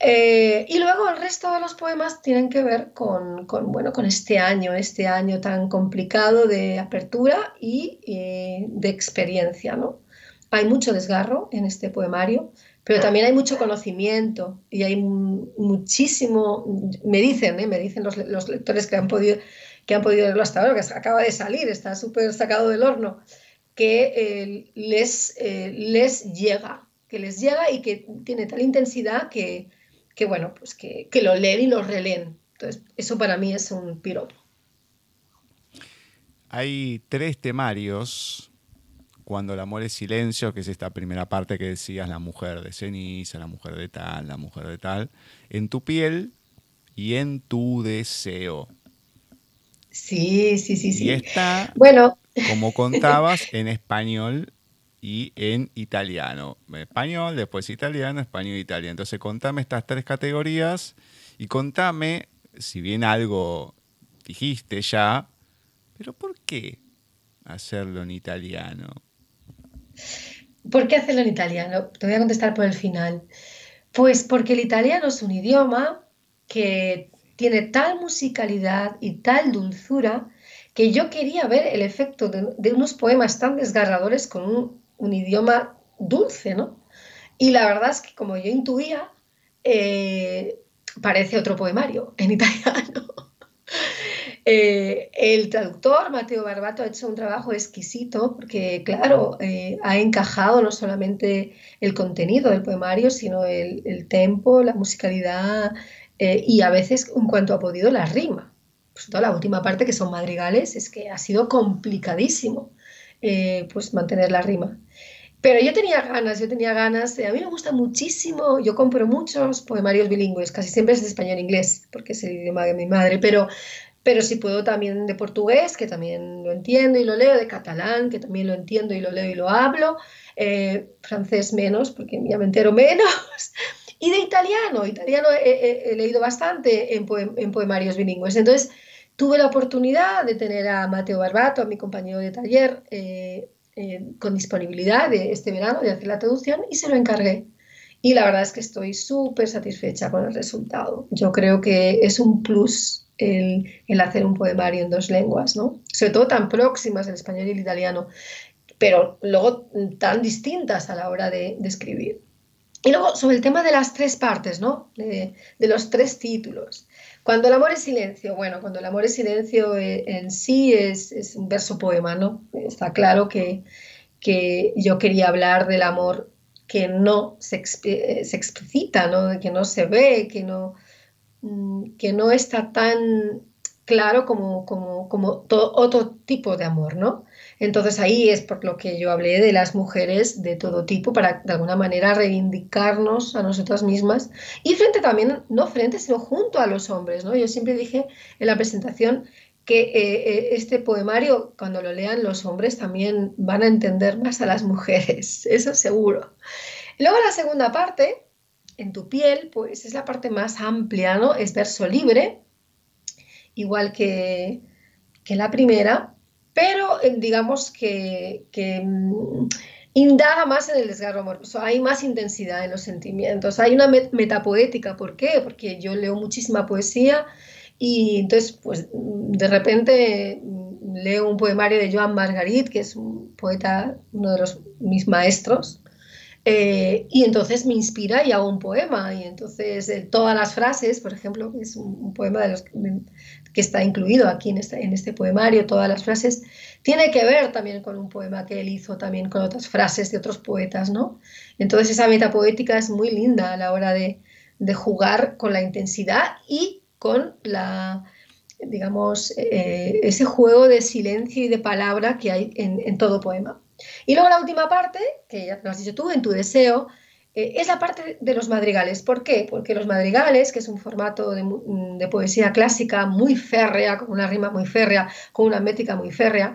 Eh, y luego el resto de los poemas tienen que ver con, bueno, con este año, este año tan complicado de apertura y eh, de experiencia. ¿no? Hay mucho desgarro en este poemario, pero también hay mucho conocimiento y hay muchísimo, me dicen, ¿eh? me dicen los, los, lectores que han, podido, que han podido leerlo hasta ahora, que acaba de salir, está súper sacado del horno que eh, les, eh, les llega, que les llega y que tiene tal intensidad que, bueno, pues que, lo leen y lo releen. Entonces, eso para mí es un piropo. Hay tres temarios, Cuando el amor es silencio, que es esta primera parte que decías, la mujer de ceniza, la mujer de tal, la mujer de tal, en tu piel y en tu deseo. Sí, sí, sí, sí. Y está, bueno. como contabas, en español y en italiano. Español, después italiano, español e italiano. Entonces, contame estas tres categorías y contame, si bien algo dijiste ya, pero ¿por qué hacerlo en italiano? ¿Por qué hacerlo en italiano? Te voy a contestar por el final. Pues porque el italiano es un idioma que tiene tal musicalidad y tal dulzura que yo quería ver el efecto de, unos poemas tan desgarradores con un, un, idioma dulce, ¿no? Y la verdad es que como yo intuía, eh, parece otro poemario en [LAUGHS] italiano. Eh, el traductor, Mateo Barbato, ha hecho un trabajo exquisito porque, claro, eh, ha encajado no solamente el contenido del poemario, sino el, tempo, la musicalidad y a veces, en cuanto ha podido, la rima. Pues toda la última parte, que son madrigales, es que ha sido complicadísimo pues mantener la rima. Pero yo tenía ganas, yo tenía ganas, a mí me gusta muchísimo, yo compro muchos poemarios bilingües, casi siempre es de español e porque es el idioma de mi madre, pero, pero si puedo también de portugués, que también lo entiendo y lo leo, de catalán, que también lo entiendo y lo leo y lo hablo, eh, francés menos, porque ya me entero menos, [LAUGHS] y de italiano, italiano he, leído bastante en, en poemarios bilingües, entonces tuve la oportunidad de tener a Mateo Barbato, a mi compañero de taller, eh, eh, con disponibilidad este verano de hacer la traducción y se lo encargué. Y la verdad es que estoy súper satisfecha con el resultado. Yo creo que es un plus el, el, hacer un poemario en dos lenguas, ¿no? Sobre todo tan próximas el español y el italiano, pero luego tan distintas a la hora de, de escribir. Y luego sobre el tema de las tres partes, ¿no? De los tres títulos. Cuando el amor es silencio, bueno, cuando el amor es silencio eh, en sí es, un verso poema, ¿no? Está claro que, que yo quería hablar del amor que no se, eh, se, explicita, ¿no? que no se ve, que no, mm, que no está tan claro como, como, como todo otro tipo de amor, ¿no? Entonces ahí es por lo que yo hablé de las mujeres de todo tipo para de alguna manera reivindicarnos a nosotras mismas y frente también, no frente, sino junto a los hombres, ¿no? Yo siempre dije en la presentación que eh, eh, este poemario, cuando lo lean los hombres, también van a entender más a las mujeres, [LAUGHS] eso seguro. Luego la segunda parte, en tu piel, pues es la parte más amplia, ¿no? Es verso libre, igual que, que la primera, pero eh, digamos que, mm, indaga más en el desgarro amoroso, hay más intensidad en los sentimientos, hay una metapoética, ¿por qué? Porque yo leo muchísima poesía y entonces, pues de repente mm, leo un poemario de Joan Margarit, que es un poeta, uno de los, mis maestros, eh, y entonces me inspira y hago un poema. Y entonces eh, todas las frases, por ejemplo, es un, poema que, está incluido aquí en este, en este poemario, todas las frases, tiene que ver también con un poema que él hizo también con otras frases de otros poetas, ¿no? Entonces esa metapoética es muy linda a la hora de, jugar con la intensidad y con la, digamos, eh, ese juego de silencio y de palabra que hay en todo poema. Y luego la última parte, que ya lo has dicho tú, en tu deseo, eh, es la parte de los madrigales. ¿Por qué? Porque los madrigales, que es un formato de, poesía clásica muy férrea, con una rima muy férrea, con una métrica muy férrea,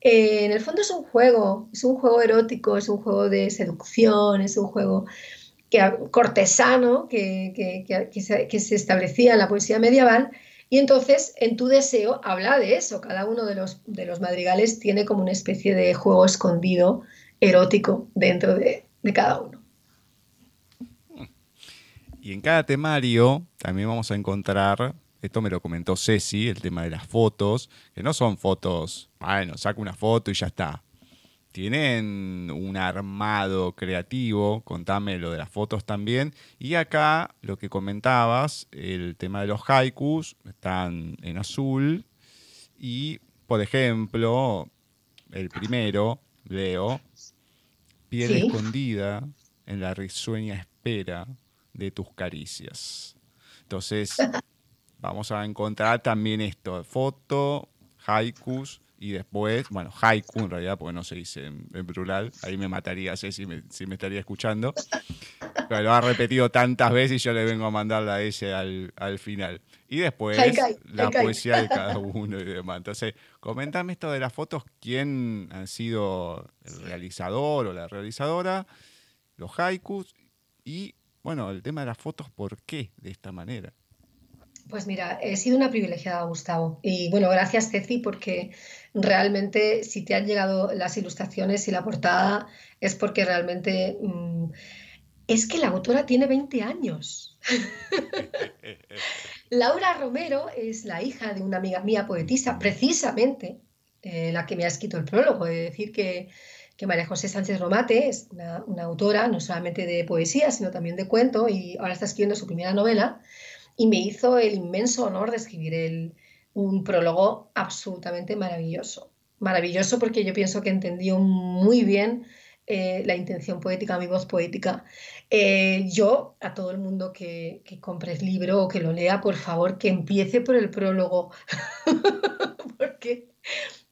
eh, en el fondo es un juego, es un juego erótico, es un juego de seducción, es un juego que, cortesano que, que se establecía en la poesía medieval y entonces, en tu deseo, habla de eso. Cada uno de los, de los madrigales tiene como una especie de juego escondido, erótico, dentro de, cada uno. Y en cada temario también vamos a encontrar, esto me lo comentó Ceci, el tema de las fotos, que no son fotos, bueno, saco una foto y ya está tienen un armado creativo, contame lo de las fotos también. Y acá lo que comentabas, el tema de los haikus, están en azul. Y, por ejemplo, el primero, Leo, piel escondida en la risueña espera de tus caricias. Entonces, [LAUGHS] vamos a encontrar también esto, foto, haikus y después, bueno, haiku en realidad, porque no se dice en, plural, ahí me mataría Ceci me, si me estaría escuchando, pero lo ha repetido tantas veces y yo le vengo a mandarla a ese al, final. Y después la poesía de cada [LAUGHS] uno y demás. Entonces, coméntame esto de las fotos, quién ha sido el realizador o la realizadora, los haikus y, bueno, el tema de las fotos, ¿por qué de esta manera? Pues mira, he sido una privilegiada, Gustavo. Y bueno, gracias, Ceci, porque realmente si te han llegado las ilustraciones y la portada es porque realmente mm, es que la autora tiene 20 años. [LAUGHS] Laura Romero es la hija de una amiga mía poetisa, precisamente eh, la que me ha escrito el prólogo. Es decir, que, María José Sánchez Romate es una, autora no solamente de poesía, sino también de cuento, y ahora está escribiendo su primera novela, y me hizo el inmenso honor de escribir un prólogo absolutamente maravilloso. Maravilloso porque yo pienso que entendió muy bien eh, la intención poética, mi voz poética. Eh, yo, a todo el mundo que, que compre el libro o que lo lea, por favor, que empiece por el prólogo, [LAUGHS] porque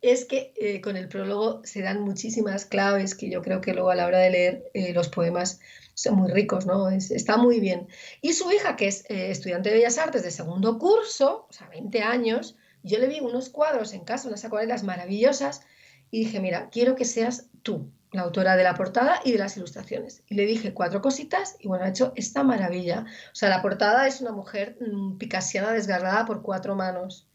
es que eh, con el prólogo se dan muchísimas claves que yo creo que luego a la hora de leer los poemas son muy ricos, ¿no? está muy bien. Y su hija, que es estudiante de Bellas Artes de segundo curso, o sea, 20 años, yo le vi unos cuadros en casa, unas acuarelas maravillosas, y dije, mira, quiero que seas tú, la autora de la portada y de las ilustraciones. Y le dije cuatro cositas y bueno, ha hecho esta maravilla. O sea, la portada es una mujer mm, picasiana desgarrada por cuatro manos,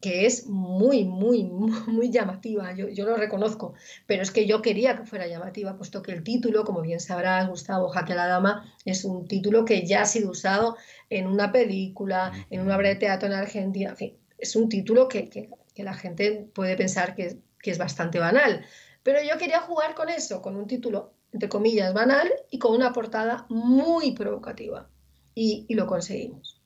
que es muy, muy, [LAUGHS] muy llamativa, yo, yo, lo reconozco, pero es que yo quería que fuera llamativa, puesto que el título, como bien sabrás, Gustavo, Jaque a la Dama, es un título que ya ha sido usado en una película, en una obra de teatro en Argentina, en fin, es un título que, que, que la gente puede pensar que, que es bastante banal, pero yo quería jugar con eso, con un título, entre comillas, banal y con una portada muy provocativa. Y, lo conseguimos.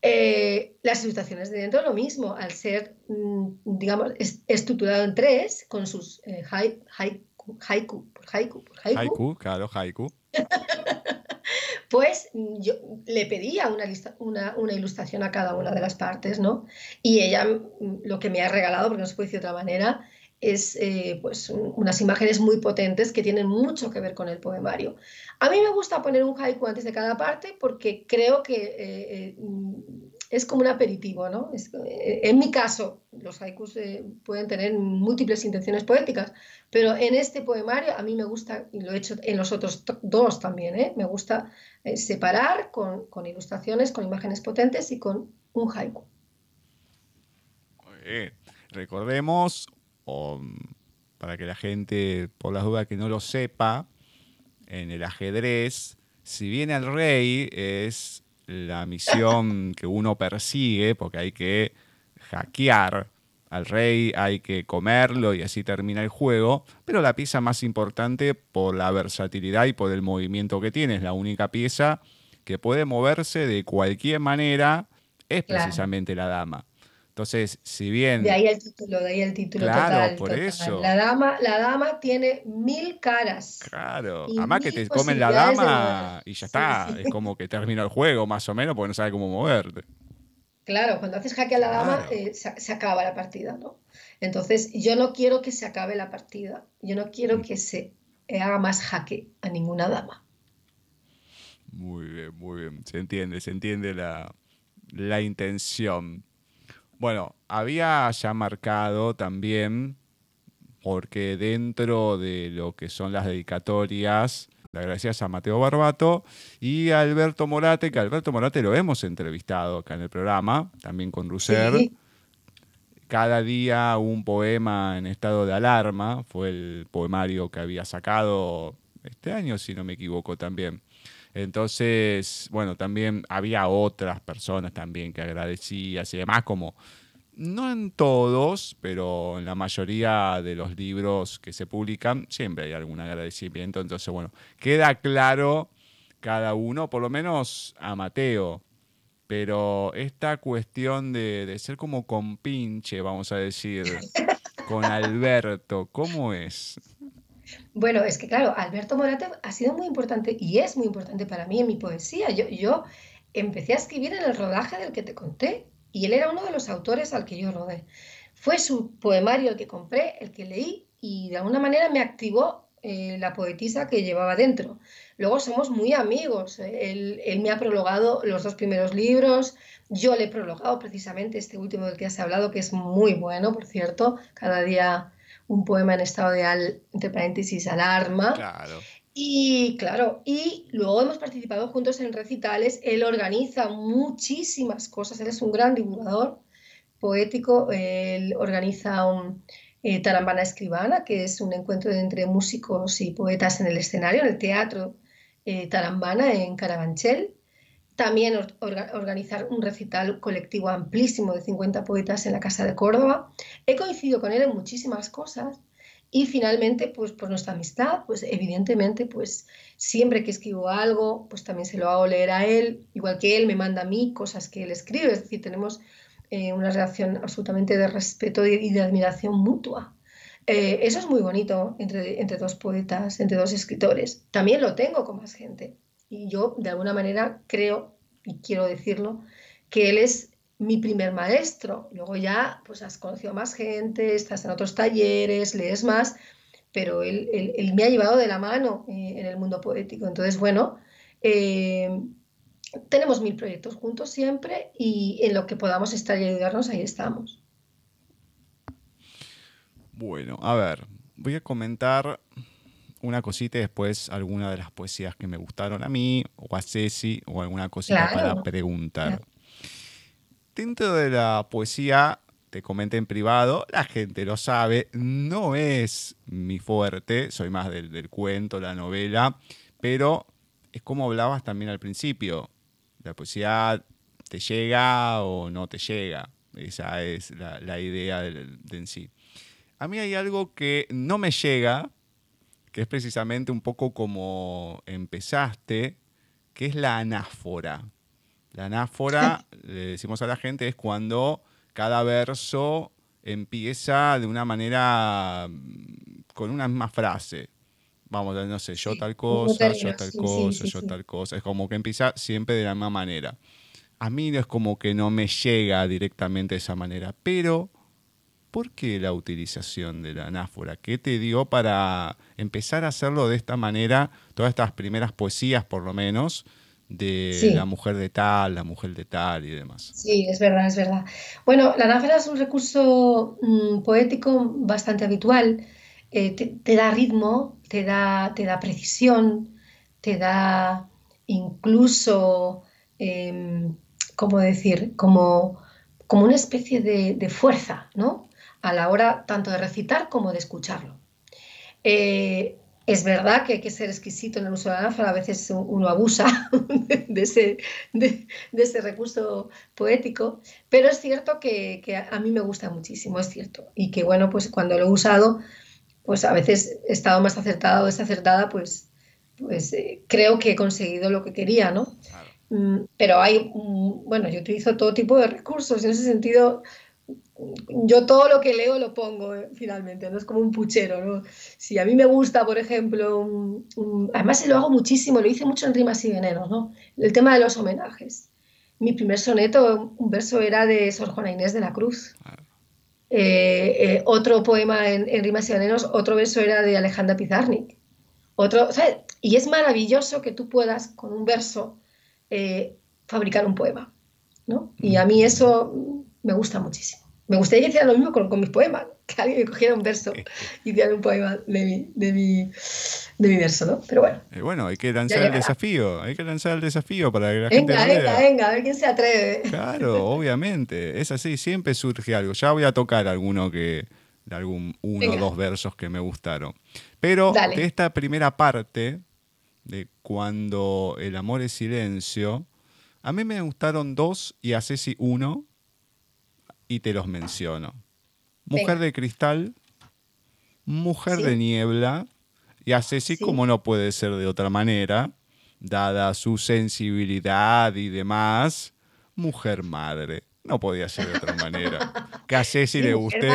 Eh, las ilustraciones de dentro lo mismo, al ser, mm, digamos, estructurado en tres, con sus eh, haiku, haiku, haiku, haiku. Haiku, claro, haiku. [LAUGHS] pues yo le pedía una, una, una, ilustración a cada una de las partes, ¿no? Y ella mm, lo que me ha regalado, porque no se puede decir de otra manera, es eh, pues unas imágenes muy potentes que tienen mucho que ver con el poemario. A mí me gusta poner un haiku antes de cada parte porque creo que eh, eh, es como un aperitivo, ¿no? en mi caso, los haikus pueden tener múltiples intenciones poéticas, pero en este poemario a mí me gusta, y lo he hecho en los otros dos también, me gusta separar con, con, ilustraciones, con imágenes potentes y con un haiku. Recordemos para que la gente, por las dudas que no lo sepa, en el ajedrez, si viene el rey es la misión que uno persigue, porque hay que hackear al rey, hay que comerlo y así termina el juego, pero la pieza más importante por la versatilidad y por el movimiento que tiene, es la única pieza que puede moverse de cualquier manera, es precisamente la dama. Entonces, si bien... De ahí el título, de ahí el título claro, por eso. La dama, la dama tiene mil caras. Claro, además que te comen la dama y ya está, es como que termina el juego más o menos porque no sabe cómo moverte. Claro, cuando haces jaque a la dama eh, se, acaba la partida, ¿no? Entonces, yo no quiero que se acabe la partida, yo no quiero mm. que se haga más jaque a ninguna dama. Muy bien, muy bien, se entiende, se entiende la, la intención. Bueno, había ya marcado también, porque dentro de lo que son las dedicatorias, le agradecías a Mateo Barbato y a Alberto Morate, que Alberto Morate lo hemos entrevistado acá en el programa, también con Lucer. Cada día un poema en estado de alarma, fue el poemario que había sacado este año, si no me equivoco también. Entonces, bueno, también había otras personas también que agradecías y demás, como no en todos, pero en la mayoría de los libros que se publican siempre hay algún agradecimiento. Entonces, bueno, queda claro cada uno, por lo menos a Mateo. Pero esta cuestión de, de ser como compinche, vamos a decir, con Alberto, ¿cómo es? Bueno, es que claro, Alberto Morate ha sido muy importante y es muy importante para mí en mi poesía. Yo, yo empecé a escribir en el rodaje del que te conté y él era uno de los autores al que yo rodé. Fue su poemario el que compré, el que leí y de alguna manera me activó eh, la poetisa que llevaba dentro. Luego somos muy amigos. Él, él, me ha prologado los dos primeros libros. Yo le he prologado precisamente este último del que has hablado, que es muy bueno, por cierto. Cada día un poema en estado de, al, entre paréntesis, alarma. Claro. Y claro, y luego hemos participado juntos en recitales. Él organiza muchísimas cosas, él es un gran divulgador poético. Él organiza un eh, Tarambana Escribana, que es un encuentro entre músicos y poetas en el escenario, en el teatro eh, Tarambana en Carabanchel, también organizar un recital colectivo amplísimo de 50 poetas en la Casa de Córdoba. He coincidido con él en muchísimas cosas y finalmente, pues por nuestra amistad, pues evidentemente, pues siempre que escribo algo, pues también se lo hago leer a él, igual que él me manda a mí cosas que él escribe, es decir, tenemos eh, una relación absolutamente de respeto y de admiración mutua. Eh, eso es muy bonito entre, entre dos poetas, entre dos escritores. También lo tengo con más gente. Y yo, de alguna manera, creo, y quiero decirlo, que él es mi primer maestro. Luego ya, pues has conocido más gente, estás en otros talleres, lees más, pero él, me ha llevado de la mano eh, en el mundo poético. Entonces, bueno, eh, tenemos mil proyectos juntos siempre y en lo que podamos estar y ayudarnos, ahí estamos. Bueno, a ver, voy a comentar una cosita y después alguna de las poesías que me gustaron a mí, o a Ceci, o alguna cosita para preguntar. Dentro de la poesía, te comenté en privado, la gente lo sabe, no es mi fuerte, soy más del, del cuento, la novela, pero es como hablabas también al principio, la poesía te llega o no te llega, esa es la, idea de en sí. A mí hay algo que no me llega, que es precisamente un poco como empezaste, que es la anáfora. La anáfora, le decimos a la gente, es cuando cada verso empieza de una manera mm, con una misma frase. Vamos, no sé, yo tal cosa, yo tal cosa, yo tal cosa. Es como que empieza siempre de la misma manera. A mí es como que no me llega directamente de esa manera, pero ¿por qué la utilización de la anáfora? ¿Qué te dio para empezar a hacerlo de esta manera, todas estas primeras poesías por lo menos, de la mujer de tal, la mujer de tal y demás? Sí, es verdad, es verdad. Bueno, la anáfora es un recurso mm, poético bastante habitual. Eh, te, da ritmo, te da, te da precisión, te da incluso, eh, ¿cómo decir? Como, como una especie de, de fuerza, ¿no? A la hora tanto de recitar como de escucharlo. Eh, es verdad que hay que ser exquisito en el uso de la anáfora, a veces uno abusa [LAUGHS] de ese, de, ese recurso poético, pero es cierto que, a mí me gusta muchísimo, es cierto, y que bueno, pues cuando lo he usado, pues a veces he estado más acertada o desacertada, pues, pues eh, creo que he conseguido lo que quería, ¿no? Mm, pero hay, bueno, yo utilizo todo tipo de recursos, en ese sentido yo todo lo que leo lo pongo eh, finalmente, no es como un puchero. ¿no? Si a mí me gusta, por ejemplo, además se lo hago muchísimo, lo hice mucho en Rimas y Venenos, ¿no? el tema de los homenajes. Mi primer soneto, un verso era de Sor Juana Inés de la Cruz. Eh, eh, otro poema en, Rimas y Venenos, otro verso era de Alejandra Pizarnik. Otro, Y es maravilloso que tú puedas, con un verso, fabricar un poema. ¿no? Y a mí eso me gusta muchísimo. Me gustaría que hiciera lo mismo con, mis poemas, que alguien me cogiera un verso [LAUGHS] y hiciera un poema de mi, de mi, de mi verso, ¿no? Pero bueno. Eh, bueno, hay que lanzar el desafío, hay que lanzar el desafío para que la gente Venga, venga, venga, a ver quién se atreve. Claro, [LAUGHS] obviamente, es así, siempre surge algo. Ya voy a tocar alguno que, algún uno o dos versos que me gustaron. Pero de esta primera parte, de cuando el amor es silencio, a mí me gustaron dos y a Ceci uno y te los menciono. Mujer de cristal, mujer de niebla, y a Ceci, como no puede ser de otra manera, dada su sensibilidad y demás, mujer madre. No podía ser de otra manera. Que a Ceci le guste.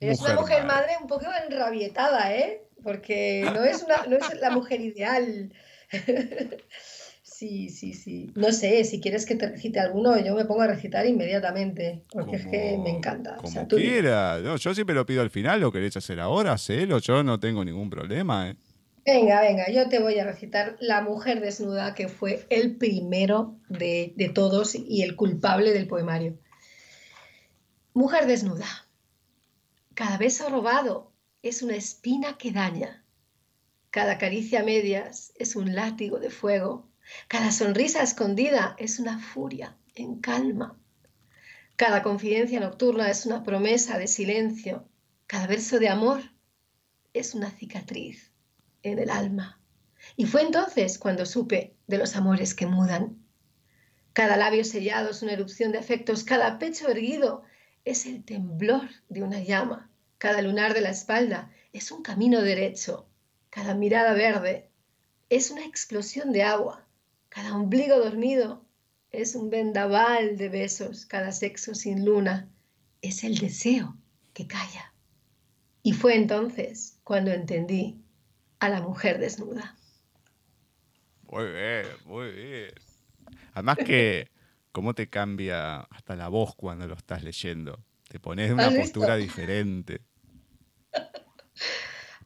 es una mujer madre. un poco enrabietada, ¿eh? Porque no es, una, no es la mujer ideal. [LAUGHS] Sí, sí, sí. No sé, si quieres que te recite alguno, yo me pongo a recitar inmediatamente, porque es que me encanta. Como quiera. yo siempre lo pido al final, lo querés hacer ahora, hacelo, yo no tengo ningún problema. ¿eh? Venga, venga, yo te voy a recitar La mujer desnuda, que fue el primero de, de todos y el culpable del poemario. Mujer desnuda. Cada beso robado es una espina que daña. Cada caricia a medias es un látigo de fuego cada sonrisa escondida es una furia en calma. Cada confidencia nocturna es una promesa de silencio. Cada verso de amor es una cicatriz en el alma. Y fue entonces cuando supe de los amores que mudan. Cada labio sellado es una erupción de afectos, cada pecho erguido es el temblor de una llama, cada lunar de la espalda es un camino derecho, cada mirada verde es una explosión de agua, cada ombligo dormido es un vendaval de besos, cada sexo sin luna es el deseo que calla. Y fue entonces cuando entendí a la mujer desnuda. Muy bien, muy bien. Además que, [LAUGHS] ¿cómo te cambia hasta la voz cuando lo estás leyendo? Te pones de una postura diferente. [LAUGHS]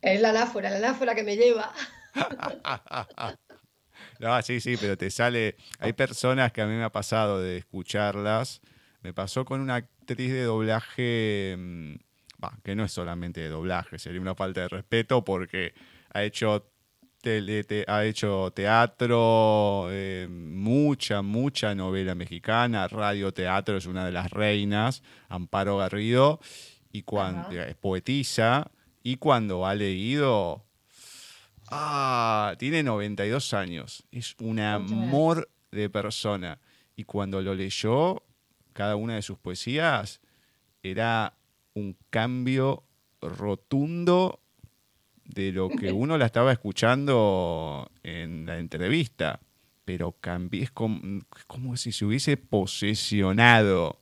Es la anáfora, la anáfora que me lleva. [LAUGHS] no, sí, sí, pero te sale. Hay personas que a mí me ha pasado de escucharlas. Me pasó con una actriz de doblaje, mm, que no es solamente de doblaje, sería una falta de respeto porque ha hecho ha hecho teatro, eh, mucha, mucha novela mexicana, radio teatro es una de las reinas, Amparo Garrido, y cuando es poetisa, y cuando ha leído, ah, tiene 92 años, es un amor de persona. Y cuando lo leyó, cada una de sus poesías era un cambio rotundo de lo que [LAUGHS] uno la estaba escuchando en la entrevista, pero cambié, es como, si se hubiese posesionado.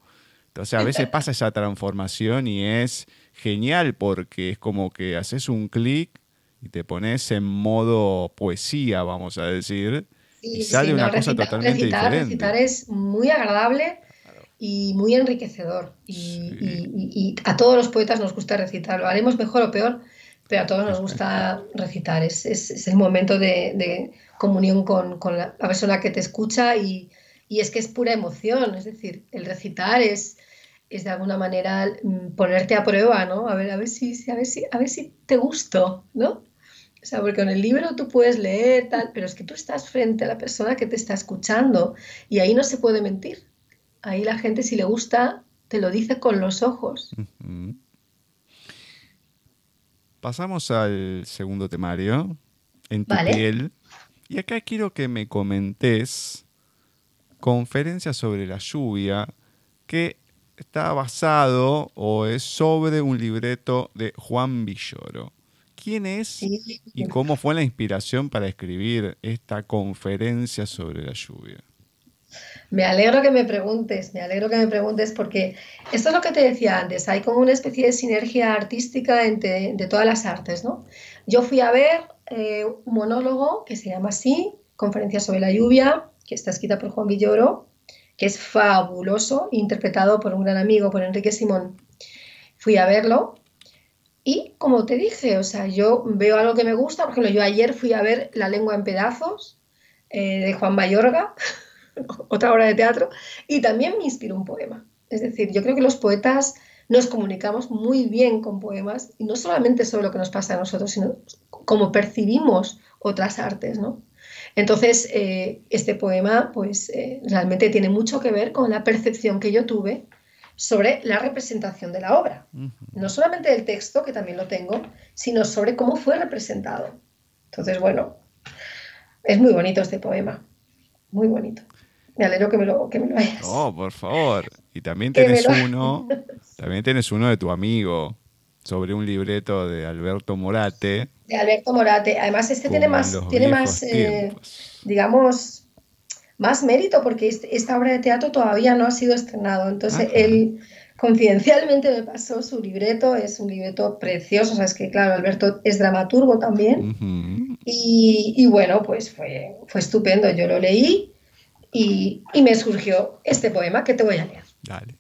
Entonces a veces [LAUGHS] pasa esa transformación y es genial porque es como que haces un clic y te pones en modo poesía, vamos a decir, y sale una cosa totalmente diferente. Recitar es muy agradable y muy enriquecedor. y, a todos los poetas nos gusta recitar. Lo haremos mejor o peor, pero a todos nos gusta recitar. Es, es, el momento de, comunión con, con, la persona que te escucha y, y, es que es pura emoción. Es decir, el recitar es, es de alguna manera mm, ponerte a prueba, ¿no? A ver, a ver si, a ver si, a ver si te gusto, ¿no? O sea, porque en el libro tú puedes leer, tal, pero es que tú estás frente a la persona que te está escuchando y ahí no se puede mentir. Ahí la gente, si le gusta, te lo dice con los ojos. Pasamos al segundo temario, en tu piel. Y acá quiero que me comentes conferencia sobre la lluvia que está basado o es sobre un libreto de Juan Villoro. ¿Quién es y cómo fue la inspiración para escribir esta conferencia sobre la lluvia? Me alegro que me preguntes, me alegro que me preguntes porque esto es lo que te decía antes, hay como una especie de sinergia artística entre de todas las artes, ¿no? Yo fui a ver eh, un monólogo que se llama así, Conferencia sobre la lluvia, que está escrita por Juan Villoro, que es fabuloso, interpretado por un gran amigo, por Enrique Simón. Fui a verlo y como te dije, o sea, yo veo algo que me gusta, por ejemplo, yo ayer fui a ver La lengua en pedazos eh, de Juan Mayorga, [LAUGHS] otra obra de teatro, y también me inspiró un poema. Es decir, yo creo que los poetas nos comunicamos muy bien con poemas, y no solamente sobre lo que nos pasa a nosotros, sino cómo percibimos otras artes, ¿no? Entonces, eh, este poema, pues, eh, realmente tiene mucho que ver con la percepción que yo tuve sobre la representación de la obra. No solamente del texto, que también lo tengo, sino sobre cómo fue representado. Entonces, bueno, es muy bonito este poema, muy bonito. Me alegro que me lo, que me lo hayas. No, por favor. Y también tienes uno, [LAUGHS] también tienes uno de tu amigo sobre un libreto de Alberto Morate. De Alberto Morate. Además, este tiene más, tiene más eh, digamos, más mérito porque este, esta obra de teatro todavía no ha sido estrenado. Entonces, ah, él confidencialmente me pasó su libreto, es un libreto precioso, o sea, es que claro, Alberto es dramaturgo también. y, y, bueno, pues fue, fue estupendo, yo lo leí y, me surgió este poema que te voy a leer. Dale.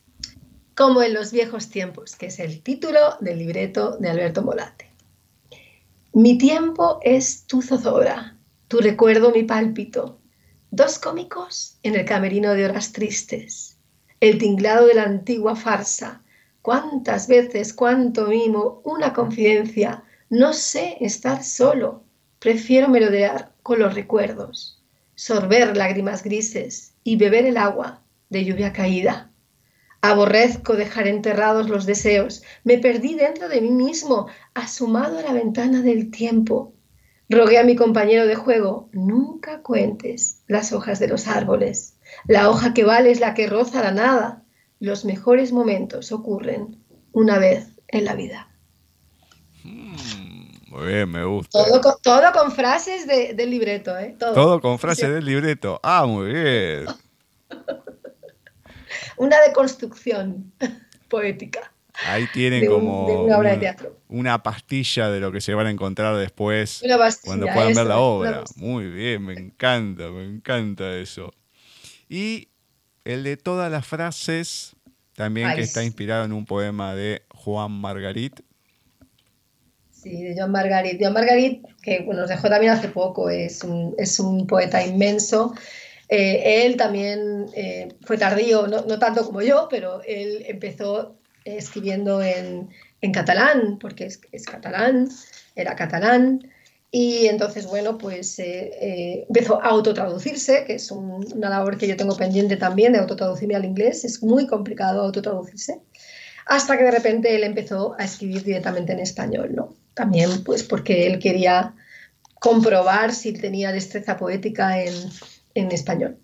Como en los viejos tiempos, que es el título del libreto de Alberto Molate. Mi tiempo es tu zozobra, tu recuerdo mi pálpito. Dos cómicos en el camerino de horas tristes. El tinglado de la antigua farsa. Cuántas veces, cuánto mimo, una confidencia. No sé estar solo. Prefiero merodear con los recuerdos sorber lágrimas grises y beber el agua de lluvia caída. Aborrezco dejar enterrados los deseos. Me perdí dentro de mí mismo, asomado a la ventana del tiempo. Rogué a mi compañero de juego, nunca cuentes las hojas de los árboles. La hoja que vale es la que roza la nada. Los mejores momentos ocurren una vez en la vida. Mm, muy bien, me gusta. Todo con, frases del libreto, ¿eh? Todo, con frases del libreto. Ah, muy bien. [LAUGHS] una deconstrucción poética. Ahí tienen como una, pastilla de lo que se van a encontrar después cuando puedan ver la obra. Muy bien, me encanta, me encanta eso. Y el de todas las frases, también que está inspirado en un poema de Juan Margarit. Sí, de Juan Margarit. Juan Margarit, que nos dejó también hace poco, es un, es un poeta inmenso. Eh, él también eh, fue tardío, no, no, tanto como yo, pero él empezó escribiendo en, catalán, porque es, catalán, era catalán. Y entonces, bueno, pues eh, eh, empezó a autotraducirse, que es una labor que yo tengo pendiente también de autotraducirme al inglés. Es muy complicado autotraducirse. Hasta que de repente él empezó a escribir directamente en español, ¿no? También, pues, porque él quería comprobar si tenía destreza poética en, en español.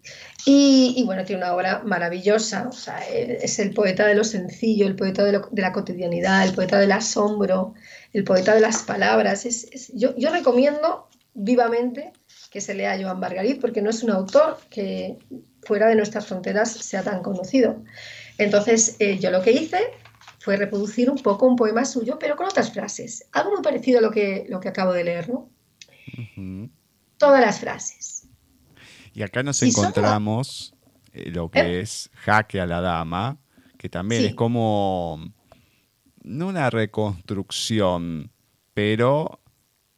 Y, bueno, tiene una obra maravillosa, o sea, es el poeta de lo sencillo, el poeta de, la cotidianidad, el poeta del asombro, el poeta de las palabras. Es, yo, yo, recomiendo vivamente que se lea a Joan Margarit porque no es un autor que fuera de nuestras fronteras sea tan conocido. Entonces, eh, yo lo que hice fue reproducir un poco un poema suyo, pero con otras frases. Algo muy parecido a lo que, lo que acabo de leer, ¿no? Todas las frases y acá nos encontramos eh, lo que ¿Eh? es jaque a la dama, que también es como, no una reconstrucción, pero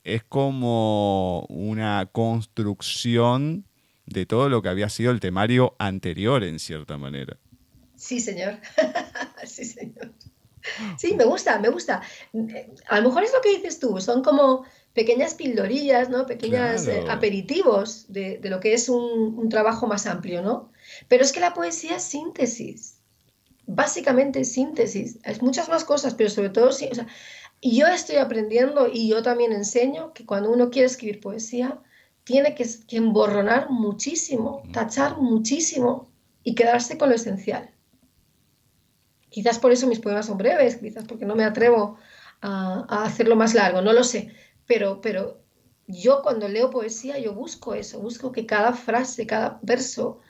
es como una construcción de todo lo que había sido el temario anterior, en cierta manera. Sí, señor. [LAUGHS] sí, señor. Sí, me gusta, me gusta. A lo mejor es lo que dices tú, son como pequeñas pildorillas, ¿no? Pequeños eh, aperitivos de, lo que es un, trabajo más amplio, ¿no? Pero es que la poesía es síntesis. Básicamente es síntesis. Es muchas más cosas, pero sobre todo, sí, y yo estoy aprendiendo y yo también enseño que cuando uno quiere escribir poesía, tiene que, que emborronar muchísimo, tachar muchísimo y quedarse con lo esencial. Quizás por eso mis poemas son breves, quizás porque no me atrevo a, a hacerlo más largo, no lo sé pero, pero yo cuando leo poesía, yo busco eso, busco que cada frase, cada verso,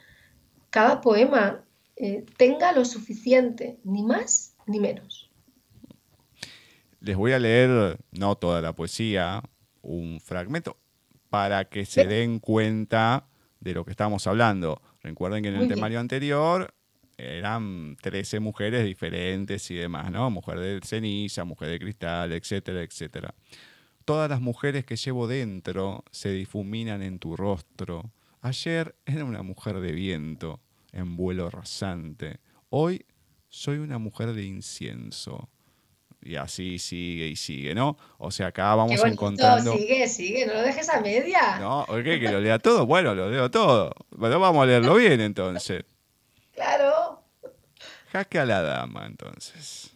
cada poema eh, tenga lo suficiente, ni más ni menos. Les voy a leer, no toda la poesía, un fragmento, para que se den cuenta de lo que estamos hablando. Recuerden que en el temario anterior eran 13 mujeres diferentes y demás, ¿no? Mujer de ceniza, mujer de cristal, etcétera, etcétera. Todas las mujeres que llevo dentro se difuminan en tu rostro. Ayer era una mujer de viento, en vuelo rasante. Hoy soy una mujer de incienso. Y así sigue y sigue, ¿no? O sea, acá vamos encontrando. Sigue, sigue, no lo dejes a media. No, ¿ok? Que lo lea todo. Bueno, lo leo todo. Bueno, vamos a leerlo bien entonces. Claro. Jaque a la dama, entonces.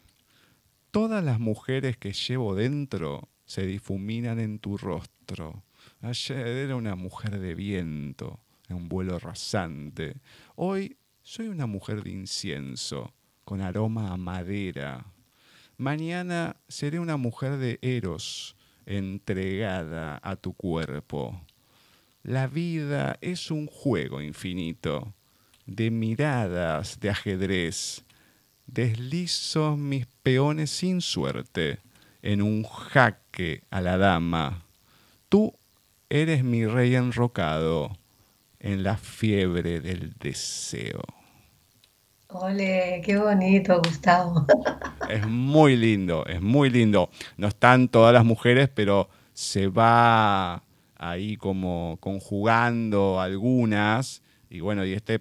Todas las mujeres que llevo dentro se difuminan en tu rostro. Ayer era una mujer de viento, en un vuelo rasante. Hoy soy una mujer de incienso, con aroma a madera. Mañana seré una mujer de eros, entregada a tu cuerpo. La vida es un juego infinito, de miradas de ajedrez. Deslizo mis peones sin suerte en un jaque a la dama. Tú eres mi rey enrocado en la fiebre del deseo. Ole, qué bonito, Gustavo. [LAUGHS] Es muy lindo, es muy lindo. No están todas las mujeres, pero se va ahí como conjugando algunas. Y bueno, y este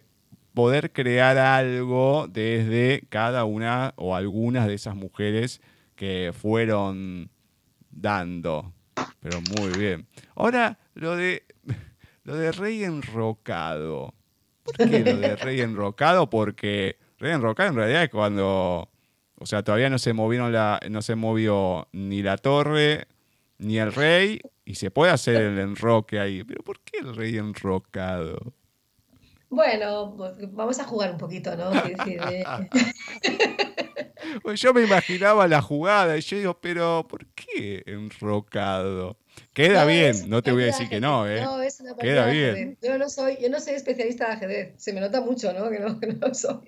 poder crear algo desde cada una o algunas de esas mujeres que fueron dando. Pero muy bien. Ahora, lo de, lo de Rey Enrocado. ¿Por qué lo de Rey Enrocado? Porque Rey Enrocado en realidad es cuando. O sea, todavía no se movieron la, no se movió ni la torre ni el rey, Y se puede hacer el enroque ahí. Pero ¿por qué el rey enrocado? Bueno, vamos a jugar un poquito, ¿no? [LAUGHS] Pues yo me imaginaba la jugada y yo digo, pero ¿por qué enrocado? Queda bien, no te voy a decir que no, ¿eh? No, es una Queda bien. Yo no soy, yo no soy especialista de ajedrez. Se me nota mucho, ¿no? Que no, que no soy.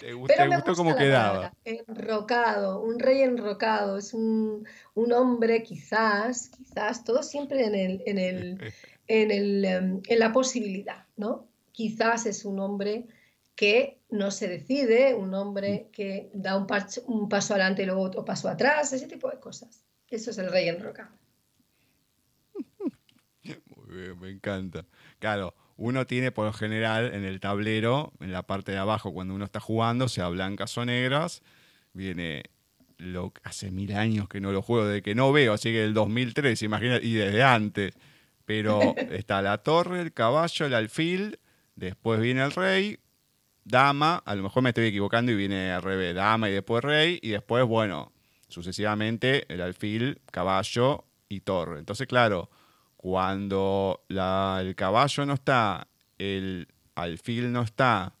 ¿Te, gustó cómo quedaba? Enrocado, un rey enrocado, es un, un, hombre quizás, quizás, todo siempre en, el, en, el, [LAUGHS] en, el, em, en la posibilidad, ¿no? Quizás es un hombre que no se decide, un hombre que da un, un paso adelante y luego otro paso atrás, ese tipo de cosas. Eso es el rey enrocado. Muy bien, me encanta. Claro, uno tiene por lo general en el tablero, en la parte de abajo, cuando uno está jugando, sea blancas o negras, viene lo hace mil años que no lo juego, de que no veo, así que el 2003, imagínate, y desde antes. Pero [LAUGHS] está la torre, el caballo, el alfil, después viene el rey, dama, a lo mejor me estoy equivocando y viene al revés, dama y después rey, y después, bueno, sucesivamente el alfil, caballo y torre. Entonces, claro, cuando el caballo no está, el alfil no está,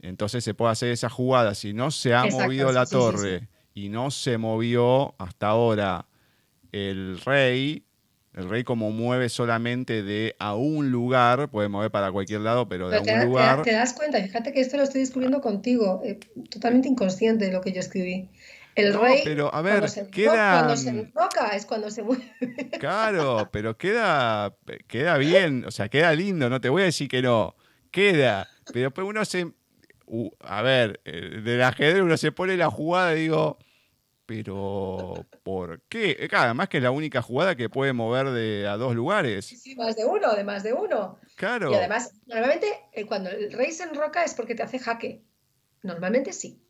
entonces se puede hacer esa jugada. Si no se ha movido la torre y no se movió hasta ahora el rey, el rey como mueve solamente de a un lugar, puede mover para cualquier lado, pero de a un lugar... Te, das cuenta, fíjate que esto lo estoy descubriendo contigo, eh, totalmente inconsciente de lo que yo escribí. El rey, pero a ver, cuando se, queda... cuando se enfoca es cuando se mueve. [LAUGHS] Claro, pero queda, queda bien, o sea, queda lindo, no te voy a decir que no, queda, pero pues uno se... a ver, eh, del ajedrez uno se pone la jugada y digo, pero, ¿por qué? Eh, además que es la única jugada que puede mover de a dos lugares. Sí, sí, más de uno, de más de uno. Claro. Y además, normalmente eh, cuando el rey se enroca es porque te hace jaque. Normalmente sí.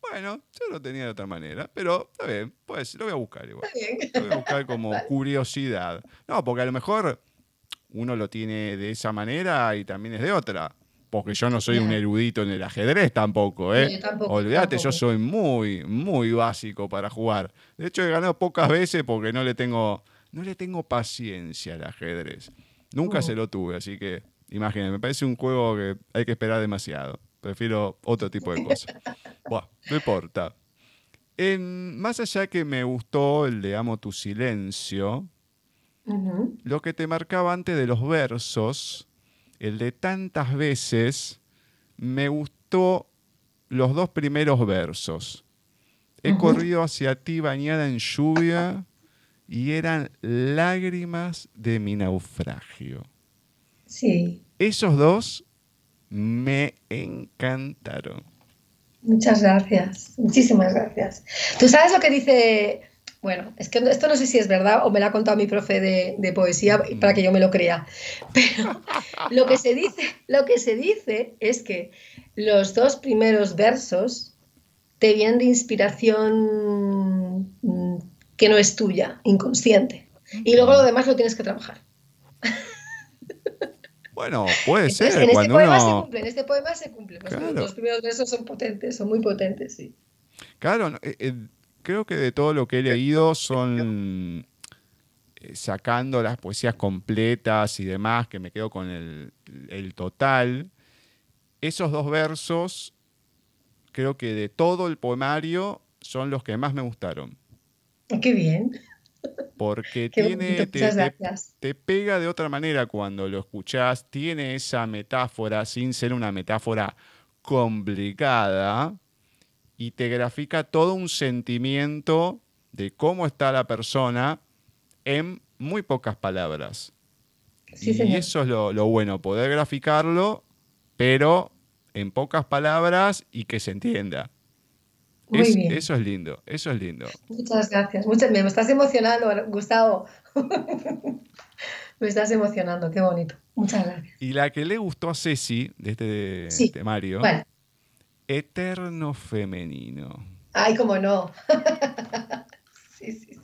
Bueno, yo lo tenía de otra manera, pero está bien, pues lo voy a buscar igual. Lo voy a buscar como [LAUGHS] curiosidad. No, porque a lo mejor uno lo tiene de esa manera y también es de otra porque yo no soy un erudito en el ajedrez tampoco, ¿eh? tampoco, Olvídate, yo soy muy, muy básico para jugar. De hecho, he ganado pocas veces porque no le tengo, no le tengo paciencia al ajedrez. Nunca uh. se lo tuve, así que imagínense, me parece un juego que hay que esperar demasiado. Prefiero otro tipo de cosas. [LAUGHS] bueno, no importa. En, más allá que me gustó el de Amo tu silencio, lo que te marcaba antes de los versos, el de tantas veces, me gustó los dos primeros versos. He corrido hacia ti bañada en lluvia y eran lágrimas de mi naufragio. Sí. Esos dos me encantaron. Muchas gracias, muchísimas gracias. ¿Tú sabes lo que dice bueno, es que esto no sé si es verdad o me lo ha contado mi profe de, poesía para que yo me lo crea. [LAUGHS] Pero lo que se dice, lo que se dice es que los dos primeros versos te vienen de inspiración mm, que no es tuya, inconsciente. Y luego lo demás lo tienes que trabajar. [LAUGHS] Bueno, puede ser. En este poema se cumple, en este poema se cumple. Los primeros versos son potentes, son muy potentes, sí. Claro, eh, eh, creo que de todo lo que he leído son eh, sacando las poesías completas y demás, que me quedo con el, total. Esos dos versos, creo que de todo el poemario, son los que más me gustaron. Qué bien. Porque tiene, te, pega de otra manera cuando lo escuchás, tiene esa metáfora sin ser una metáfora complicada, y te grafica todo un sentimiento de cómo está la persona en muy pocas palabras. y eso es lo, bueno, poder graficarlo, pero en pocas palabras y que se entienda. Eso es lindo, eso es lindo. Muchas gracias. Muchas, me estás emocionando, Gustavo. [LAUGHS] me estás emocionando, qué bonito. Muchas gracias. Y la que le gustó a Ceci de este temario Eterno femenino. Ay, cómo no. [LAUGHS] sí, sí,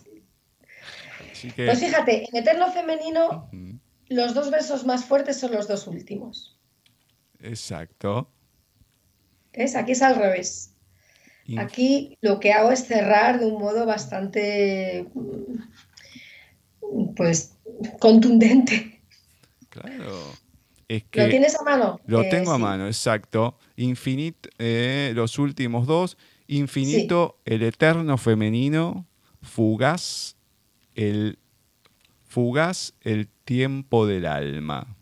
sí. Pues fíjate, en Eterno femenino, los dos versos más fuertes son los dos últimos. Exacto. ¿Es? Aquí es al revés. Aquí lo que hago es cerrar de un modo bastante, pues, contundente. Claro. ¿Lo tienes a mano? Lo eh, tengo a mano, exacto. Infinito, eh, los últimos dos. Infinito, el eterno femenino, fugaz, el fugaz, el tiempo del alma.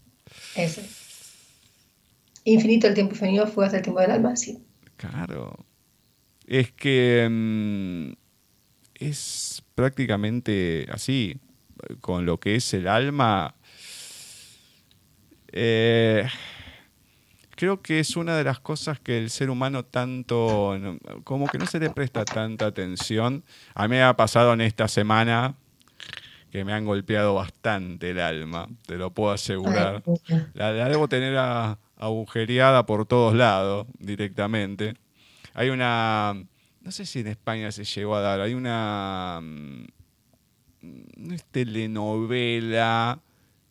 Ese. Infinito el tiempo femenino, fugaz el tiempo del alma, sí. Claro. Es que mm, es prácticamente así, con lo que es el alma. Eh, creo que es una de las cosas que el ser humano tanto, como que no se le presta tanta atención. A mí me ha pasado en esta semana que me han golpeado bastante el alma, te lo puedo asegurar. La, debo tener agujereada por todos lados directamente. Hay una, no sé si en España se llegó a dar, hay una, mm, no es telenovela,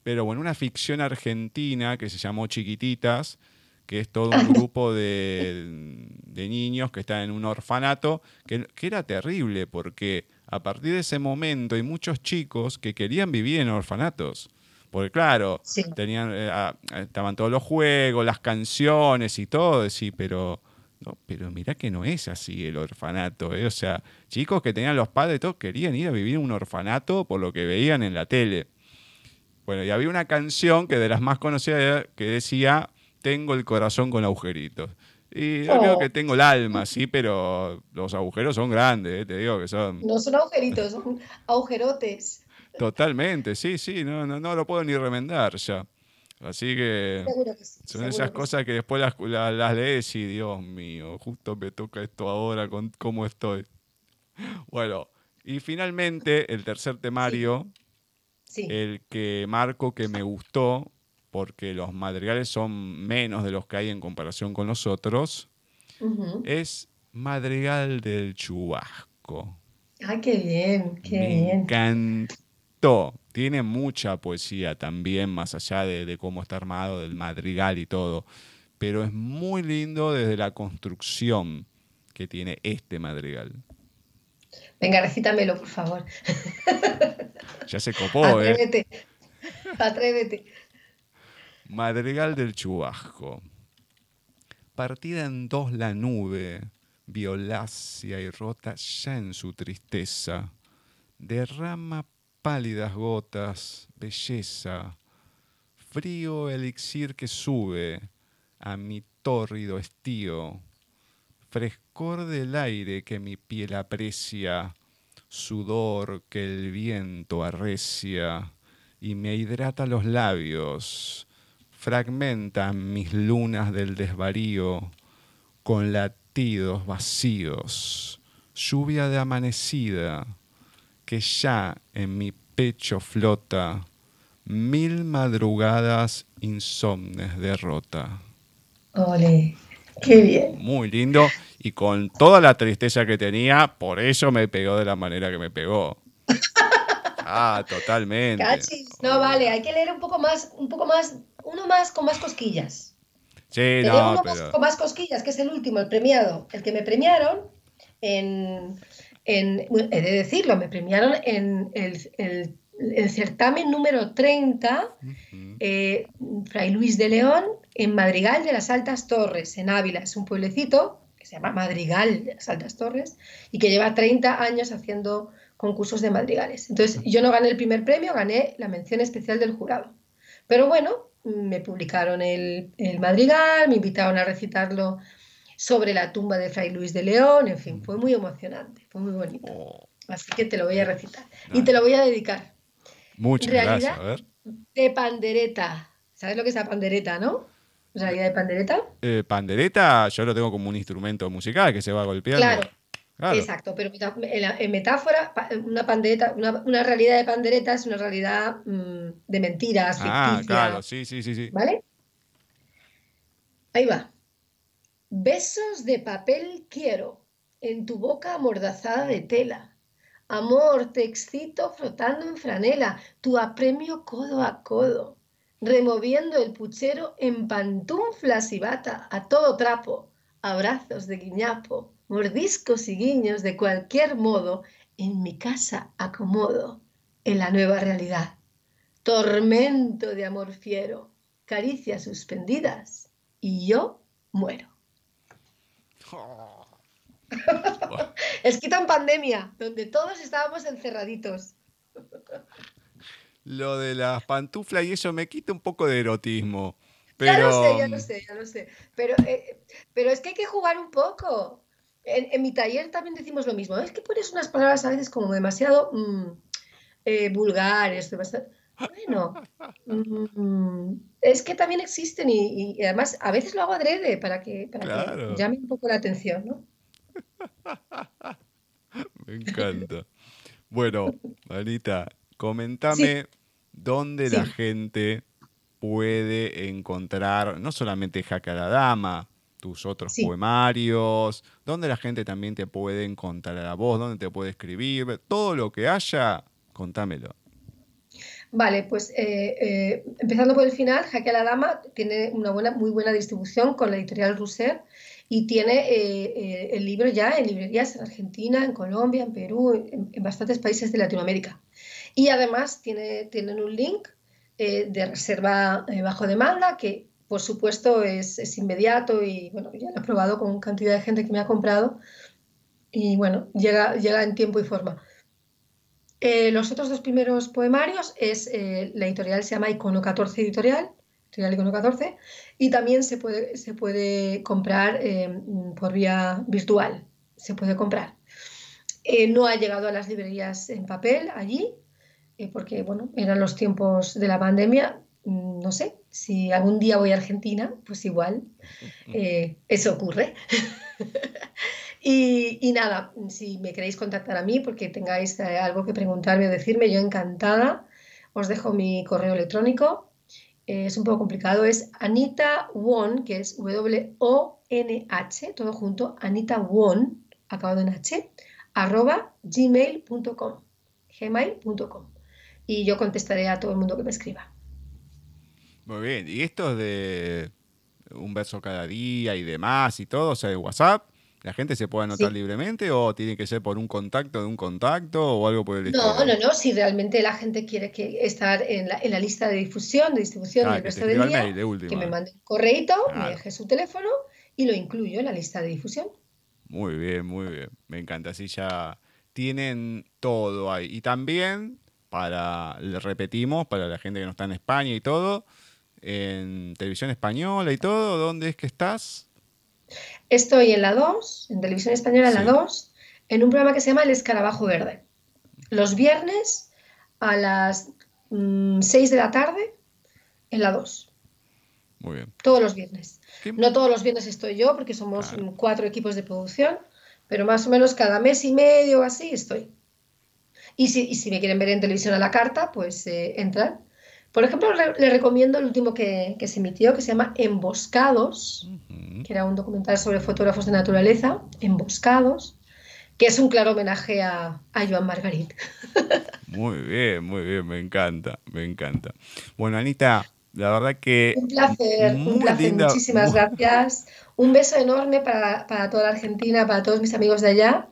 pero bueno, una ficción argentina que se llamó Chiquititas, que es todo un grupo de, niños que están en un orfanato, que, era terrible porque a partir de ese momento hay muchos chicos que querían vivir en orfanatos. Porque claro, tenían, eh, estaban todos los juegos, las canciones y todo, sí, pero, no, pero mirá que no es así el orfanato. ¿eh? O sea, chicos que tenían los padres, todos querían ir a vivir en un orfanato por lo que veían en la tele. Bueno, y había una canción que de las más conocidas que decía, tengo el corazón con agujeritos. Y yo creo que tengo el alma, sí, pero los agujeros son grandes, ¿eh? te digo que son... No son agujeritos, son agujerotes. Totalmente, sí, sí, no, no, no lo puedo ni remendar ya. Así que, son esas cosas que después las, las, lees y Dios mío, justo me toca esto ahora con cómo estoy. Bueno, y finalmente el tercer temario, el que marco que me gustó, porque los madrigales son menos de los que hay en comparación con los otros, es Madrigal del Chubasco. ¡Ay, qué bien! ¡Qué Me bien! encantó. Tiene mucha poesía también, más allá de, cómo está armado, del madrigal y todo. Pero es muy lindo desde la construcción que tiene este madrigal. Venga, recítamelo, por favor. [LAUGHS] Ya se copó, ¿eh? Atrévete. Atrévete. Madrigal del Chubasco. Partida en dos la nube, violácea y rota ya en su tristeza, derrama pálidas gotas, belleza, frío elixir que sube a mi tórrido estío, frescor del aire que mi piel aprecia, sudor que el viento arrecia y me hidrata los labios, fragmentan mis lunas del desvarío con latidos vacíos, lluvia de amanecida que ya en mi pecho flota mil madrugadas insomnes de rota. Ole, qué bien. Muy lindo y con toda la tristeza que tenía, por eso me pegó de la manera que me pegó. [LAUGHS] Ah, totalmente. No, vale, hay que leer un poco más, un poco más, uno más con más cosquillas. Sí, no, uno más, con más cosquillas, que es el último, el premiado. El que me premiaron en, he de decirlo, me premiaron en el, certamen número 30, eh, Fray Luis de León, en Madrigal de las Altas Torres, en Ávila. Es un pueblecito que se llama Madrigal de las Altas Torres y que lleva 30 años haciendo concursos de madrigales. Entonces, yo no gané el primer premio, gané la mención especial del jurado. Pero bueno, me publicaron el, madrigal, me invitaron a recitarlo sobre la tumba de Fray Luis de León, en fin, fue muy emocionante, fue muy bonito. Oh. Así que te lo voy a recitar y te lo voy a dedicar. Muchas gracias. A ver. De pandereta. ¿Sabes lo que es la pandereta, no? ¿Realidad de pandereta? Eh, pandereta, yo lo tengo como un instrumento musical que se va golpeando. Claro, Exacto, pero en, metáfora, una pandereta, una, realidad de pandereta es una realidad mm, de mentiras, Ah, claro, sí, sí, sí, sí. ¿Vale? Ahí va. Besos de papel quiero, en tu boca amordazada de tela. Amor, te excito frotando en franela, tu apremio codo a codo, removiendo el puchero en pantuflas y bata, a todo trapo, abrazos de guiñapo mordiscos y guiños de cualquier modo, en mi casa acomodo. en la nueva realidad. Tormento de amor fiero, caricias suspendidas y yo muero. [LAUGHS] es que en pandemia, donde todos estábamos encerraditos. Lo de las pantuflas y eso me quita un poco de erotismo. Pero... Ya lo sé, ya lo sé, ya lo sé. Pero, eh, pero es que hay que jugar un poco. En, mi taller también decimos lo mismo. Es que pones unas palabras a veces como demasiado mm, eh, vulgares, demasiado... Bueno, mm, es que también existen y, además a veces lo hago adrede para que, para que llame un poco la atención, ¿no? [LAUGHS] Me encanta. Bueno, Anita, comentame dónde la gente puede encontrar no solamente Jaque a la Dama, tus otros poemarios, dónde la gente también te puede encontrar a vos, dónde te puede escribir, todo lo que haya, contámelo. Vale, pues eh, eh, empezando por el final, Jaque a la Dama tiene una buena, muy buena distribución con la editorial Russer y tiene eh, el libro ya en librerías en Argentina, en Colombia, en Perú, en, bastantes países de Latinoamérica. Y además tiene, tienen un link de reserva bajo demanda que por supuesto es, es, inmediato y bueno, ya lo he probado con cantidad de gente que me ha comprado y bueno, llega, llega en tiempo y forma. Eh, los otros dos primeros poemarios es eh, la editorial se llama Icono 14 Editorial, Icono 14, y también se puede, se puede comprar eh, por vía virtual, se puede comprar. no ha llegado a las librerías en papel allí, porque bueno, eran los tiempos de la pandemia. Mm, no sé, si algún día voy a Argentina, pues igual eso ocurre. [LAUGHS] Y, nada, si me queréis contactar a mí porque tengáis eh, algo que preguntarme o decirme, yo encantada. Os dejo mi correo electrónico. Eh, es un poco complicado, es Anita Won, que es W-O-N-H, todo junto, Anita Won, acabado en H, arroba gmail.com, gmail.com. Y yo contestaré a todo el mundo que me escriba. Muy bien, ¿y esto de un beso cada día y demás y todo, o sea, de WhatsApp? ¿La gente se puede anotar libremente o tiene que ser por un contacto de un contacto o algo por el estilo? No, no, no. Si realmente la gente quiere que estar en la, en la lista de difusión, de distribución del resto del día, que me mande un correíto, me deje su teléfono y lo incluyo en la lista de difusión. Muy bien, muy bien. Me encanta. Así ya tienen todo ahí. Y también, para, le repetimos, para la gente que no está en España y todo, en televisión española y todo, ¿dónde es que estás? Estoy en la 2, en Televisión Española en la 2, en un programa que se llama El Escarabajo Verde. Los viernes a las 6 mm, de la tarde en la 2. Muy bien. Todos los viernes. No todos los viernes estoy yo porque somos cuatro equipos de producción, pero más o menos cada mes y medio o así estoy. Y si, si me quieren ver en televisión a la carta, pues eh, entran por ejemplo, le, recomiendo el último que, se emitió, que se llama Emboscados, que era un documental sobre fotógrafos de naturaleza, Emboscados, que es un claro homenaje a, Joan Margarit. [LAUGHS] Muy bien, muy bien, me encanta, me encanta. Bueno, Anita, la verdad que... Un placer, un placer, muchísimas gracias. Un beso enorme para, para toda la Argentina, para todos mis amigos de allá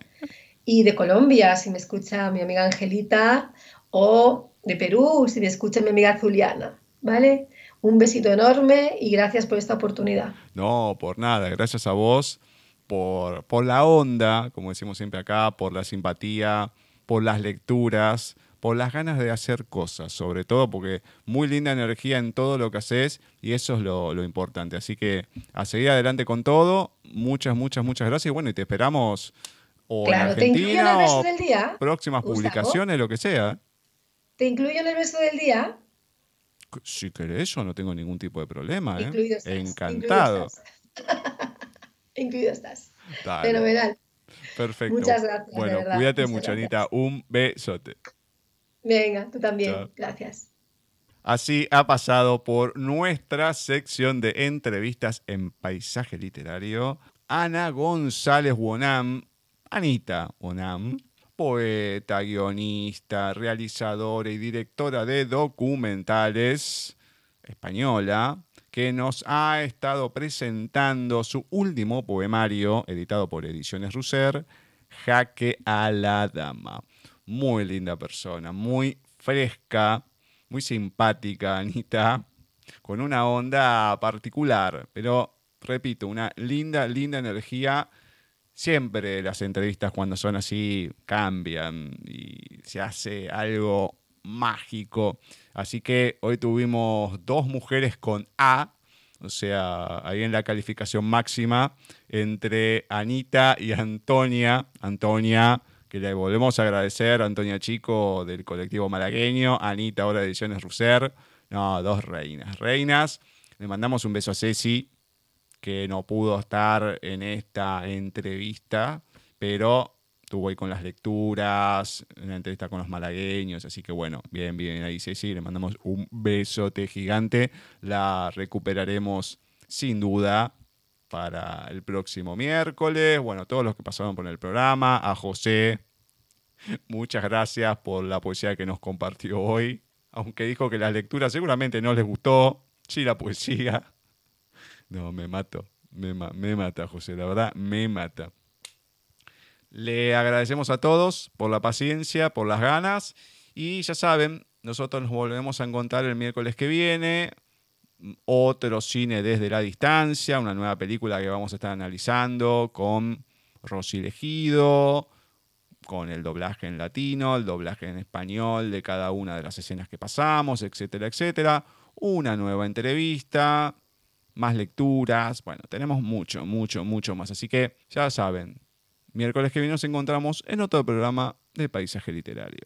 y de Colombia, si me escucha mi amiga Angelita, o de Perú, si me escucha mi amiga Juliana, ¿vale? Un besito enorme y gracias por esta oportunidad. No, por nada, gracias a vos por, por la onda, como decimos siempre acá, por la simpatía, por las lecturas, por las ganas de hacer cosas, sobre todo porque muy linda energía en todo lo que haces y eso es lo, importante. Así que a seguir adelante con todo. Muchas, muchas, muchas gracias. Y bueno, y te esperamos o en Argentina o próximas publicaciones, lo que sea. ¿Te incluyo en el beso del día? Si querés, yo no tengo ningún tipo de problema. ¿eh? Incluido estás, Encantado. Incluido estás. [LAUGHS] Fenomenal. Perfecto. Muchas gracias. Bueno, cuídate mucho, Anita. Un besote. Venga, tú también. Gracias. Así ha pasado por nuestra sección de entrevistas en paisaje literario Ana González Wonam, Anita Wonam, poeta, guionista, realizadora y directora de documentales española, que nos ha estado presentando su último poemario, editado por Ediciones Russer, Jaque a la Dama. Muy linda persona, muy fresca, muy simpática, Anita, con una onda particular, pero repito, una linda, linda energía. Siempre las entrevistas cuando son así cambian y se hace algo mágico. Así que hoy tuvimos dos mujeres con A, o sea, ahí en la calificación máxima entre Anita y Antonia. Antonia, que le volvemos a agradecer, Antonia Chico del colectivo malagueño, Anita ahora de Ediciones Ruser. No, dos reinas. Reinas. Le mandamos un beso a Ceci, que no pudo estar en esta entrevista, pero estuvo ahí con las lecturas, en la entrevista con los malagueños, así que bueno, bien, bien, ahí Ceci, le mandamos un besote gigante, la recuperaremos sin duda para el próximo miércoles, bueno, todos los que pasaron por el programa, a José, muchas gracias por la poesía que nos compartió hoy, aunque dijo que las lecturas seguramente no les gustó, sí la poesía, no, me mato, me, me mata José, la verdad, me mata. Le agradecemos a todos por la paciencia, por las ganas y ya saben, nosotros nos volvemos a encontrar el miércoles que viene. Otro cine desde la distancia, una nueva película que vamos a estar analizando con Rosy Legido, con el doblaje en latino, el doblaje en español de cada una de las escenas que pasamos, etcétera, etcétera. Una nueva entrevista, más lecturas. Bueno, tenemos mucho, mucho, mucho más. Así que ya saben, Miércoles que viene nos encontramos en otro programa de Paisaje Literario.